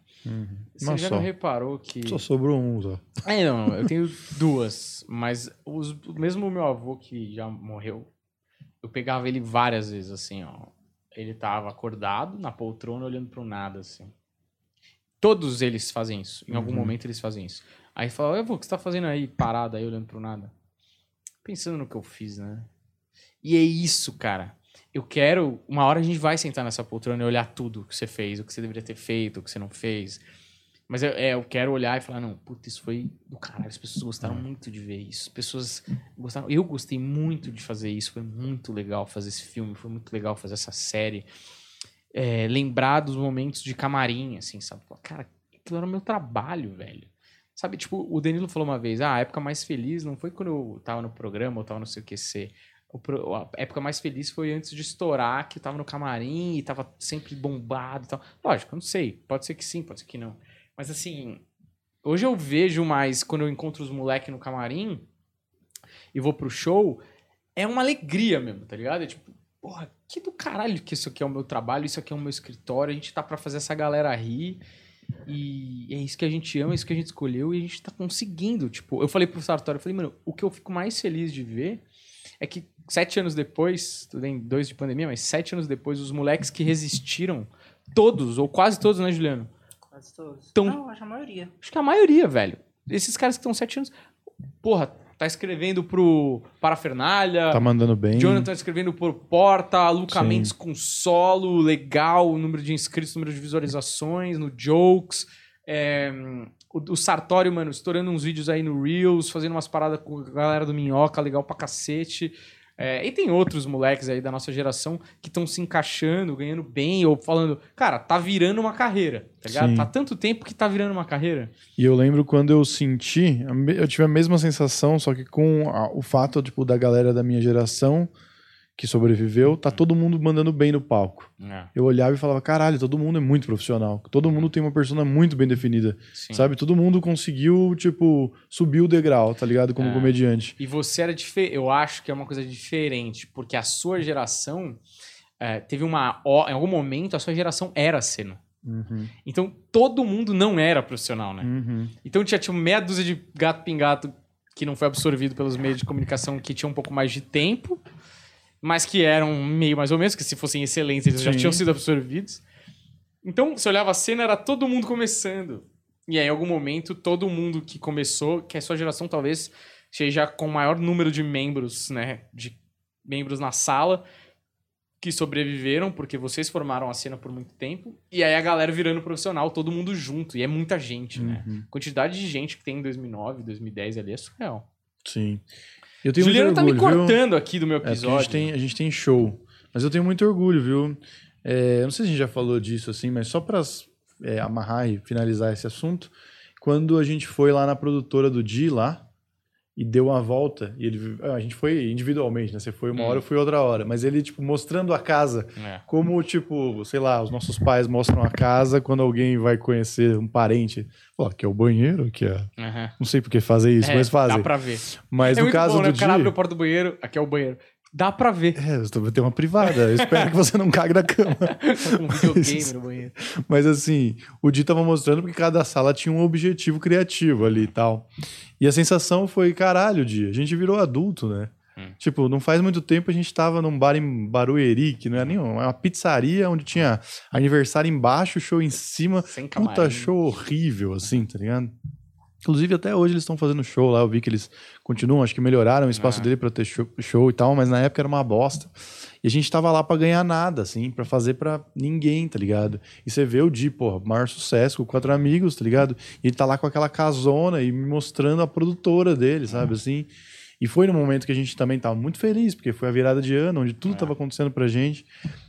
Você Uma já só. não reparou que. Só sobrou um, só. É, não, eu tenho duas, mas os, mesmo o meu avô que já morreu, eu pegava ele várias vezes, assim, ó. Ele tava acordado na poltrona olhando pro nada, assim. Todos eles fazem isso. Em algum Uhum. momento eles fazem isso. Aí fala, avô, o que você tá fazendo aí, parado aí, olhando pro nada? Pensando no que eu fiz, né? E é isso, cara. Eu quero. Uma hora a gente vai sentar nessa poltrona e olhar tudo que você fez, o que você deveria ter feito, o que você não fez. Mas eu, é, eu quero olhar e falar, não, puta, isso foi do caralho. As pessoas gostaram muito de ver isso. As pessoas gostaram. Eu gostei muito de fazer isso. Foi muito legal fazer esse filme. Foi muito legal fazer essa série. é, lembrar dos momentos de camarim, assim, sabe? Cara, aquilo era o meu trabalho, velho. Sabe, tipo, o Danilo falou uma vez, ah, a época mais feliz não foi quando eu tava no programa ou tava no CQC. O pro- a época mais feliz foi antes de estourar, que eu tava no camarim e tava sempre bombado e tal. Lógico, eu não sei. Pode ser que sim, pode ser que não. Mas assim, hoje eu vejo mais quando eu encontro os moleques no camarim e vou pro show, é uma alegria mesmo, tá ligado? É tipo, porra, que do caralho que isso aqui é o meu trabalho, isso aqui é o meu escritório, a gente tá pra fazer essa galera rir. E é isso que a gente ama, é isso que a gente escolheu e a gente tá conseguindo. Tipo, eu falei pro Sartori, eu falei, mano, o que eu fico mais feliz de ver é que sete anos depois, tudo bem, dois de pandemia, mas sete anos depois, os moleques que resistiram, todos, ou quase todos, né, Juliano? Quase todos. Então- Não, acho a maioria. Acho que a maioria, velho. Esses caras que estão sete anos, porra, tá escrevendo pro Parafernália, Tá mandando bem. Jonathan escrevendo por Porta, Luca Sim. Mendes com solo, legal, número de inscritos, número de visualizações, no Jokes. É, o, o Sartório, mano, estourando uns vídeos aí no Reels, fazendo umas paradas com a galera do Minhoca, legal pra cacete. É, e tem outros moleques aí da nossa geração que estão se encaixando, ganhando bem, ou falando, cara, tá virando uma carreira, tá ligado? Sim. Tá tanto tempo que tá virando uma carreira. E eu lembro quando eu senti, eu tive a mesma sensação, só que com a- o fato tipo, da galera da minha geração que sobreviveu, tá todo mundo mandando bem no palco. Eu olhava e falava, caralho, todo mundo é muito profissional. Todo mundo tem uma persona muito bem definida. Sim. Sabe? Todo mundo conseguiu, tipo, subir o degrau, tá ligado? Como É. comediante. E você era diferente. Eu acho que é uma coisa diferente, porque a sua geração é, teve uma. Em algum momento, a sua geração era cena. Uhum. Então, todo mundo não era profissional, né? Uhum. Então, tinha tipo meia dúzia de gato pingato que não foi absorvido pelos meios de comunicação que tinham um pouco mais de tempo, mas que eram meio mais ou menos, que se fossem excelentes, eles já Sim. tinham sido absorvidos. Então, você olhava a cena, era todo mundo começando. E aí, em algum momento, todo mundo que começou, que a sua geração talvez seja com o maior número de membros, né? De membros na sala que sobreviveram, porque vocês formaram a cena por muito tempo. E aí a galera virando profissional, todo mundo junto. E é muita gente, né? Uhum. A quantidade de gente que tem em 2009, 2010 ali é surreal. Sim. Eu tenho Juliano muito tá me orgulho, viu? cortando aqui do meu É, porque a episódio. gente, tem, a gente tem show. Mas eu tenho muito orgulho, viu? É, não sei se a gente já falou disso, assim, mas só pra é, amarrar e finalizar esse assunto, quando a gente foi lá na produtora do Di lá e deu uma volta, e ele, a gente foi individualmente, né? Você foi uma Hum. hora, eu fui outra hora. Mas ele, tipo, mostrando a casa, É. como, tipo, sei lá, os nossos pais mostram a casa quando alguém vai conhecer um parente. Pô, aqui é o banheiro, aqui é... Aham. Não sei por que fazer isso, É, mas fazem. Dá pra ver. Mas é no caso bom, né? do O cara abre a porta do banheiro, aqui é o banheiro. Dá pra ver. É, eu tô- tem uma privada. Eu espero que você não cague da cama. *laughs* Tá um videogame no banheiro. Mas assim, o Di tava mostrando porque cada sala tinha um objetivo criativo ali e tal. E a sensação foi, caralho, Di, a gente virou adulto, né? Hum. Tipo, não faz muito tempo a gente tava num bar em Barueri, que não é nenhum, é uma pizzaria onde tinha aniversário embaixo, show em cima. Sem Puta show horrível, assim, tá ligado? Inclusive, até hoje eles estão fazendo show lá. Eu vi que eles continuam, acho que melhoraram o espaço Ah. dele pra ter show, show e tal, mas na época era uma bosta. E a gente tava lá pra ganhar nada, assim, pra fazer pra ninguém, tá ligado? E você vê o Di, porra, maior sucesso com quatro amigos, tá ligado? E ele tá lá com aquela casona e me mostrando a produtora dele, sabe, assim. E foi no momento que a gente também tava muito feliz, porque foi a virada de ano, onde tudo É. tava acontecendo pra gente.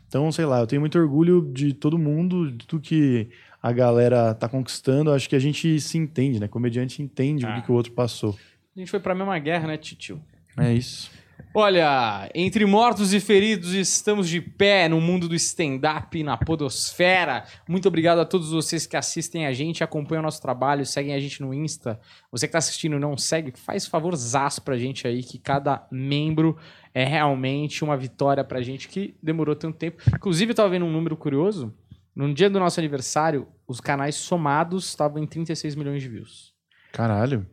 Então, sei lá, eu tenho muito orgulho de todo mundo, de tudo que a galera tá conquistando. Acho que a gente se entende, né? Comediante entende o Ah. que, que o outro passou. A gente foi pra mesma guerra, né, Titio? É isso. Olha, entre mortos e feridos, estamos de pé no mundo do stand-up, na podosfera. Muito obrigado a todos vocês que assistem a gente, acompanham o nosso trabalho, seguem a gente no Insta. Você que tá assistindo e não segue, faz favorzaço pra gente aí, que cada membro é realmente uma vitória pra gente, que demorou tanto tempo. Inclusive, eu tava vendo um número curioso. No dia do nosso aniversário, os canais somados estavam em 36 milhões de views. Caralho.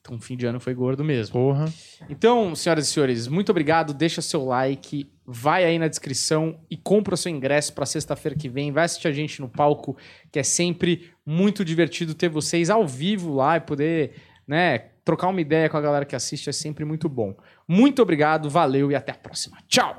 Então, fim de ano foi gordo mesmo. Porra. Então, senhoras e senhores, muito obrigado. Deixa seu like, vai aí na descrição e compra o seu ingresso para sexta-feira que vem. Vai assistir a gente no palco, que é sempre muito divertido ter vocês ao vivo lá e poder, né, trocar uma ideia com a galera que assiste é sempre muito bom. Muito obrigado, valeu e até a próxima. Tchau.